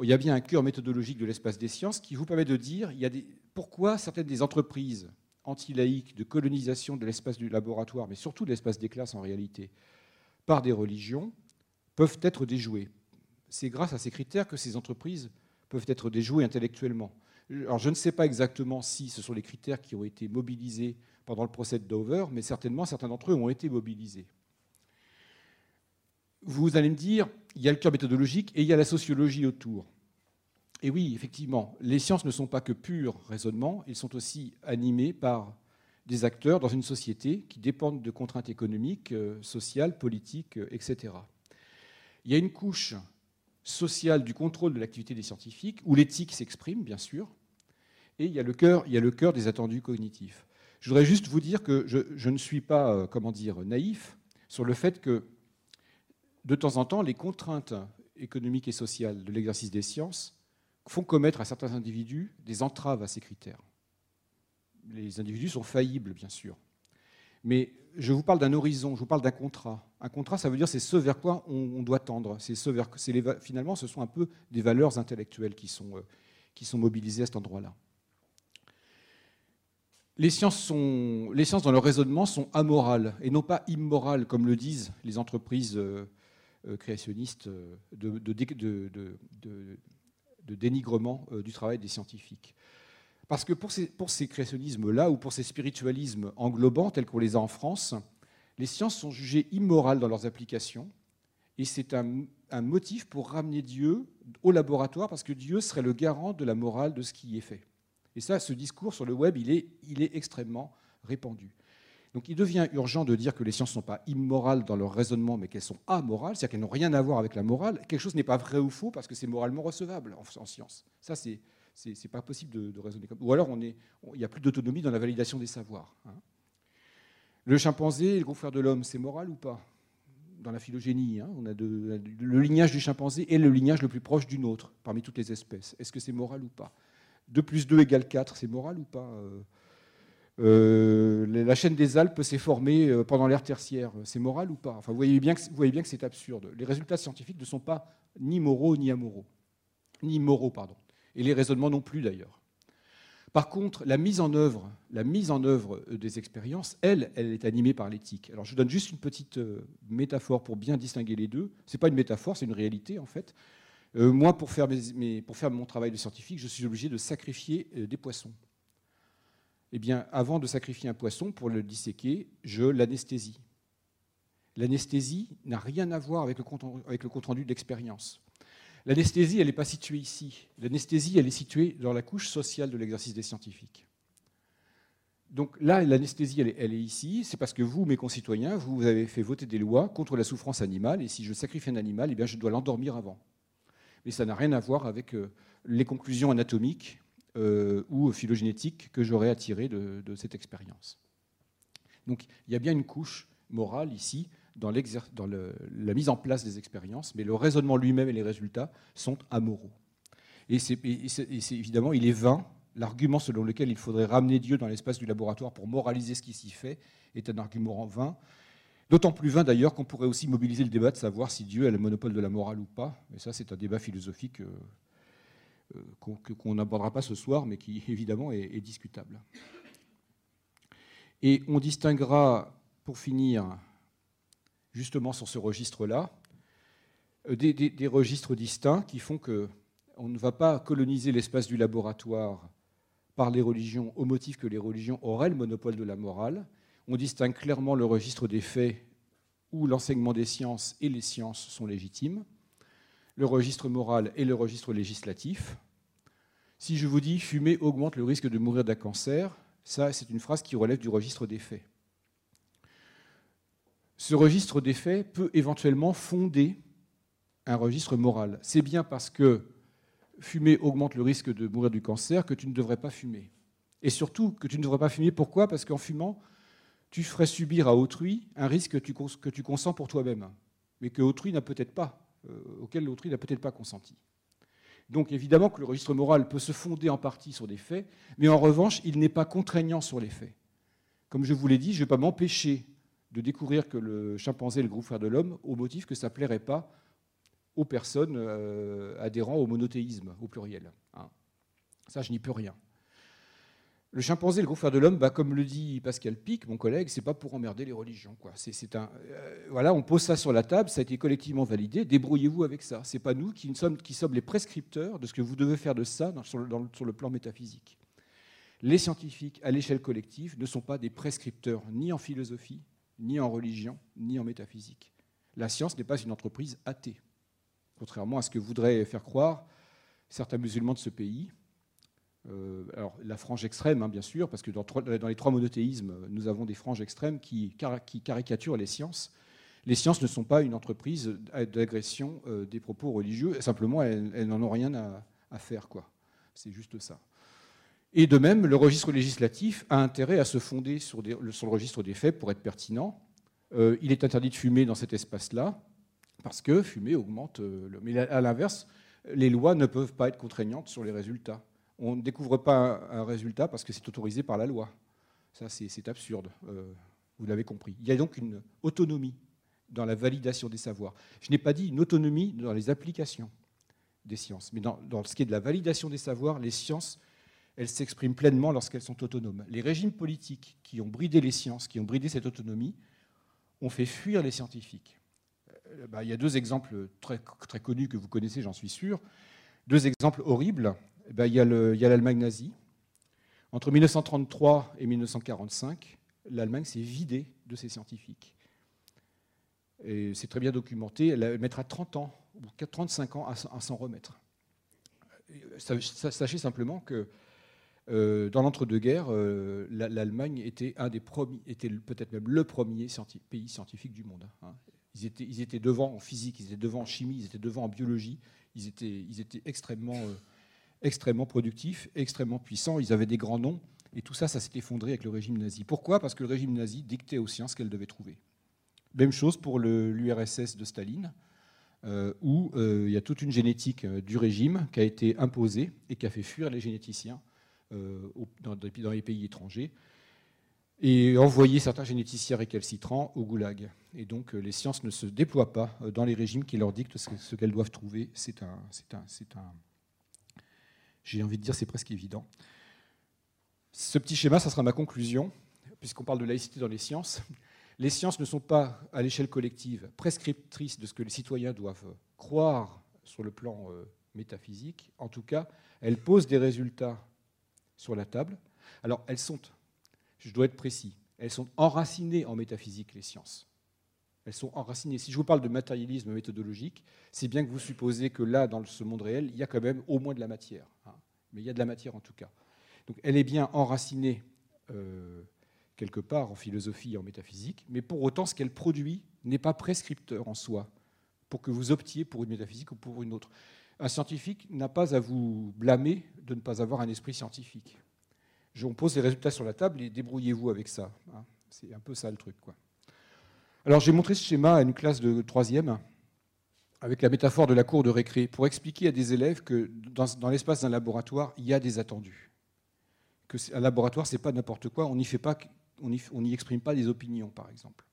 il y a bien un cœur méthodologique de l'espace des sciences qui vous permet de dire pourquoi certaines des entreprises anti-laïques de colonisation de l'espace du laboratoire, mais surtout de l'espace des classes en réalité, par des religions, peuvent être déjouées. C'est grâce à ces critères que ces entreprises peuvent être déjouées intellectuellement. Alors je ne sais pas exactement si ce sont les critères qui ont été mobilisés pendant le procès de Dover, mais certainement certains d'entre eux ont été mobilisés. Vous allez me dire, il y a le cœur méthodologique et il y a la sociologie autour. Et oui, effectivement, les sciences ne sont pas que pur raisonnement, ils sont aussi animés par des acteurs dans une société qui dépendent de contraintes économiques, euh, sociales, politiques, euh, etc. Il y a une couche sociale du contrôle de l'activité des scientifiques, où l'éthique s'exprime, bien sûr, et il y, a le cœur, il y a le cœur des attendus cognitifs. Je voudrais juste vous dire que je, je ne suis pas, euh, comment dire, naïf sur le fait que, de temps en temps, les contraintes économiques et sociales de l'exercice des sciences font commettre à certains individus des entraves à ces critères. Les individus sont faillibles, bien sûr. Mais je vous parle d'un horizon, je vous parle d'un contrat. Un contrat, ça veut dire c'est ce vers quoi on, doit tendre. Finalement, ce sont un peu des valeurs intellectuelles qui sont, euh, mobilisées à cet endroit-là. Les sciences, les sciences, dans leur raisonnement, sont amorales et non pas immorales, comme le disent les entreprises euh, euh, créationnistes de, dénigrement euh, du travail des scientifiques. Parce que pour ces, créationnismes-là, ou pour ces spiritualismes englobants tels qu'on les a en France, les sciences sont jugées immorales dans leurs applications, et c'est un, motif pour ramener Dieu au laboratoire, parce que Dieu serait le garant de la morale de ce qui est fait. Et ça, ce discours sur le web, il est extrêmement répandu. Donc il devient urgent de dire que les sciences ne sont pas immorales dans leur raisonnement, mais qu'elles sont amorales, c'est-à-dire qu'elles n'ont rien à voir avec la morale. Quelque chose n'est pas vrai ou faux parce que c'est moralement recevable en, science. Ça, c'est c'est pas possible de, raisonner comme Ou alors, il n'y a plus d'autonomie dans la validation des savoirs. Hein. Le chimpanzé, le gros frère de l'homme, c'est moral ou pas? Dans la phylogénie, hein, on a le lignage du chimpanzé est le lignage le plus proche d'une autre parmi toutes les espèces. Est-ce que c'est moral ou pas? 2 plus 2 égale 4, c'est moral ou pas euh, la chaîne des Alpes s'est formée euh, pendant l'ère tertiaire. C'est moral ou pas? Enfin, vous, voyez bien que, c'est absurde. Les résultats scientifiques ne sont pas ni moraux ni amoraux. Ni moraux, pardon. Et les raisonnements non plus, d'ailleurs. Par contre, la mise en œuvre, la mise en œuvre euh, des expériences, elle, elle est animée par l'éthique. Alors, je donne juste une petite métaphore pour bien distinguer les deux. Ce n'est pas une métaphore, c'est une réalité, en fait. moi, pour faire, mon travail de scientifique, je suis obligé de sacrifier des poissons eh bien, avant de sacrifier un poisson pour le disséquer, je l'anesthésie. L'anesthésie n'a rien à voir avec le compte-rendu de l'expérience. L'anesthésie, elle n'est pas située ici. L'anesthésie, elle est située dans la couche sociale de l'exercice des scientifiques. Donc là, l'anesthésie, elle, elle, est ici. C'est parce que vous, mes concitoyens, vous avez fait voter des lois contre la souffrance animale. Et si je sacrifie un animal, eh bien, je dois l'endormir avant. Mais ça n'a rien à voir avec euh, les conclusions anatomiques ou phylogénétique que j'aurais attiré de, cette expérience. Donc il y a bien une couche morale ici dans, la mise en place des expériences, mais le raisonnement lui-même et les résultats sont amoraux. Et, c'est, évidemment, il est vain. L'argument selon lequel il faudrait ramener Dieu dans l'espace du laboratoire pour moraliser ce qui s'y fait est un argument en vain. D'autant plus vain d'ailleurs qu'on pourrait aussi mobiliser le débat de savoir si Dieu a le monopole de la morale ou pas. Et ça, c'est un débat philosophique euh, qu'on n'abordera pas ce soir, mais qui (laughs) évidemment est, discutable. Et on distinguera, pour finir, justement sur ce registre-là, euh, des, registres distincts qui font qu'on ne va pas coloniser l'espace du laboratoire par les religions au motif que les religions auraient le monopole de la morale. On distingue clairement le registre des faits où l'enseignement des sciences et les sciences sont légitimes le registre moral et le registre législatif. Si je vous dis fumer augmente le risque de mourir d'un cancer, ça c'est une phrase qui relève du registre des faits. Ce registre des faits peut éventuellement fonder un registre moral. C'est bien parce que fumer augmente le risque de mourir du cancer que tu ne devrais pas fumer. Et surtout que tu ne devrais pas fumer, pourquoi? Parce qu'en fumant, tu ferais subir à autrui un risque que tu consens pour toi-même, mais que autrui n'a peut-être pas. Euh, auquel l'autrui n'a peut-être pas consenti. Donc évidemment que le registre moral peut se fonder en partie sur des faits, mais en revanche, il n'est pas contraignant sur les faits. Comme je vous l'ai dit, je ne vais pas m'empêcher de découvrir que le chimpanzé est le groupe frère de l'homme au motif que ça ne plairait pas aux personnes euh, au monothéisme, au pluriel. Hein. Ça, je n'y peux rien. Le chimpanzé, le gros frère de l'homme, bah, comme le dit Pascal Pic, mon collègue, c'est pas pour emmerder les religions. Quoi. C'est, un, euh, voilà, on pose ça sur la table, ça a été collectivement validé, débrouillez-vous avec ça. C'est pas nous qui sommes, les prescripteurs de ce que vous devez faire de ça sur, le, sur le plan métaphysique. Les scientifiques, à l'échelle collective, ne sont pas des prescripteurs ni en philosophie, ni en religion, ni en métaphysique. La science n'est pas une entreprise athée, contrairement à ce que voudraient faire croire certains musulmans de ce pays, alors, la frange extrême, hein, bien sûr, parce que dans, les trois monothéismes, nous avons des franges extrêmes qui, caricaturent les sciences. Les sciences ne sont pas une entreprise d'agression euh, des propos religieux, simplement, elles, n'en ont rien à, faire. quoi. C'est juste ça. Et de même, le registre législatif a intérêt à se fonder sur, le registre des faits pour être pertinent. Euh, il est interdit de fumer dans cet espace-là, parce que fumer augmente. Mais à l'inverse, les lois ne peuvent pas être contraignantes sur les résultats on ne découvre pas un, résultat parce que c'est autorisé par la loi. Ça, c'est absurde. Euh, vous l'avez compris. Il y a donc une autonomie dans la validation des savoirs. Je n'ai pas dit une autonomie dans les applications des sciences, mais dans, ce qui est de la validation des savoirs, les sciences, elles s'expriment pleinement lorsqu'elles sont autonomes. Les régimes politiques qui ont bridé les sciences, qui ont bridé cette autonomie, ont fait fuir les scientifiques. Euh, bah, il y a deux exemples très, très connus que vous connaissez, j'en suis sûr. Deux exemples horribles. Eh ben, il y a l'Allemagne nazie. Entre 1933 et 1945, l'Allemagne s'est vidée de ses scientifiques. Et c'est très bien documenté. Elle mettra 30 ans, ou 35 ans à, s'en remettre. Sachez simplement que euh, dans l'entre-deux-guerres, euh, l'Allemagne était peut-être même le premier pays scientifique du monde. Hein. Ils, étaient, devant en physique, ils étaient devant en chimie, ils étaient devant en biologie. Ils étaient, ils étaient extrêmement euh, extrêmement productifs, extrêmement puissants. Ils avaient des grands noms. Et tout ça, ça s'est effondré avec le régime nazi. Pourquoi? Parce que le régime nazi dictait aux sciences qu'elles devaient trouver. Même chose pour l'URSS de Staline, euh, où euh, il y a toute une génétique euh, du régime qui a été imposée et qui a fait fuir les généticiens dans, les pays étrangers et envoyer certains généticiens récalcitrants au goulag. Et donc les sciences ne se déploient pas dans les régimes qui leur dictent ce, ce qu'elles doivent trouver. C'est un, un, un, j'ai envie de dire c'est presque évident. Ce petit schéma, ça sera ma conclusion, puisqu'on parle de laïcité dans les sciences. (laughs) Les sciences ne sont pas, à l'échelle collective, prescriptrices de ce que les citoyens doivent croire sur le plan euh, métaphysique. En tout cas, elles posent des résultats sur la table. Alors, elles sont, je dois être précis, elles sont enracinées en métaphysique, les sciences. Elles sont enracinées. Si je vous parle de matérialisme méthodologique, c'est bien que vous supposez que là, dans ce monde réel, il y a quand même au moins de la matière. Hein. Mais il y a de la matière en tout cas. Donc elle est bien enracinée euh, quelque part en philosophie et en métaphysique, mais pour autant, ce qu'elle produit n'est pas prescripteur en soi pour que vous optiez pour une métaphysique ou pour une autre. Un scientifique n'a pas à vous blâmer de ne pas avoir un esprit scientifique. On pose les résultats sur la table et débrouillez-vous avec ça. Hein. C'est un peu ça le truc. Quoi. Alors j'ai montré ce schéma à une classe de troisième avec la métaphore de la cour de récré pour expliquer à des élèves que dans, l'espace d'un laboratoire, il y a des attendus. Que un laboratoire, c'est pas n'importe quoi. On n'y exprime pas des opinions, par exemple.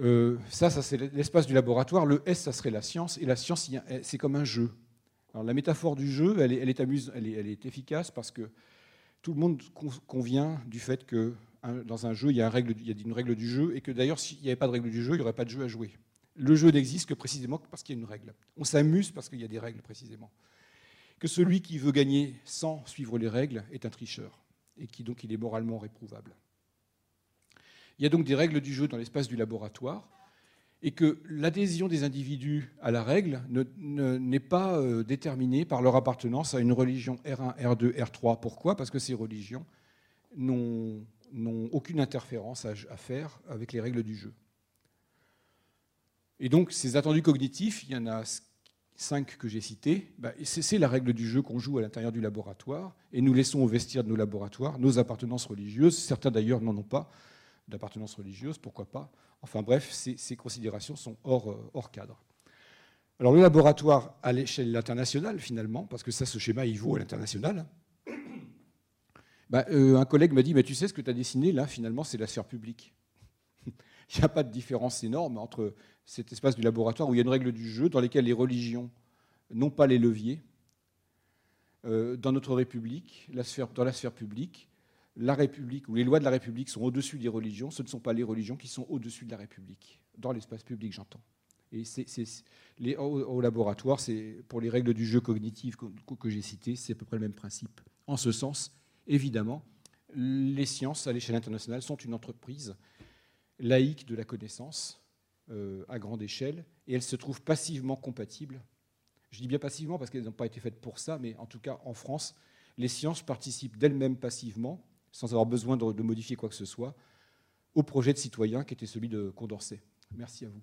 Euh, ça, ça c'est l'espace du laboratoire. Le S, ça serait la science. Et la science, c'est comme un jeu. Alors, la métaphore du jeu, elle est, elle est efficace parce que tout le monde convient du fait que dans un jeu, il y, a une règle, du jeu, et que d'ailleurs, s'il n'y avait pas de règle du jeu, il n'y aurait pas de jeu à jouer. Le jeu n'existe que précisément parce qu'il y a une règle. On s'amuse parce qu'il y a des règles précisément. Que celui qui veut gagner sans suivre les règles est un tricheur, et qui donc il est moralement réprouvable. Il y a donc des règles du jeu dans l'espace du laboratoire, et que l'adhésion des individus à la règle n'est pas euh, déterminée par leur appartenance à une religion R1, R2, R3. Pourquoi? Parce que ces religions n'ont aucune interférence à, faire avec les règles du jeu. Et donc ces attendus cognitifs, il y en a cinq que j'ai cités, bah, c'est la règle du jeu qu'on joue à l'intérieur du laboratoire, et nous laissons au vestiaire de nos laboratoires nos appartenances religieuses, certains d'ailleurs n'en ont pas d'appartenance religieuse, pourquoi pas Enfin bref, ces, considérations sont hors, euh, hors cadre. Alors le laboratoire à l'échelle internationale, finalement, parce que ça, ce schéma, il vaut à l'international, bah, euh, un collègue m'a dit, mais tu sais, ce que tu as dessiné, là, finalement, c'est la sphère publique. (laughs) il n'y a pas de différence énorme entre cet espace du laboratoire où il y a une règle du jeu dans lesquelles les religions n'ont pas les leviers. Euh, dans notre République, dans la sphère publique, la République ou les lois de la République sont au-dessus des religions, ce ne sont pas les religions qui sont au-dessus de la République, dans l'espace public, j'entends. Et au, laboratoire, pour les règles du jeu cognitif que, que j'ai citées, c'est à peu près le même principe. En ce sens, évidemment, les sciences à l'échelle internationale sont une entreprise laïque de la connaissance euh, à grande échelle, et elles se trouvent passivement compatibles. Je dis bien passivement parce qu'elles n'ont pas été faites pour ça, mais en tout cas en France, les sciences participent d'elles-mêmes passivement sans avoir besoin de, modifier quoi que ce soit, au projet de citoyen qui était celui de Condorcet. Merci à vous.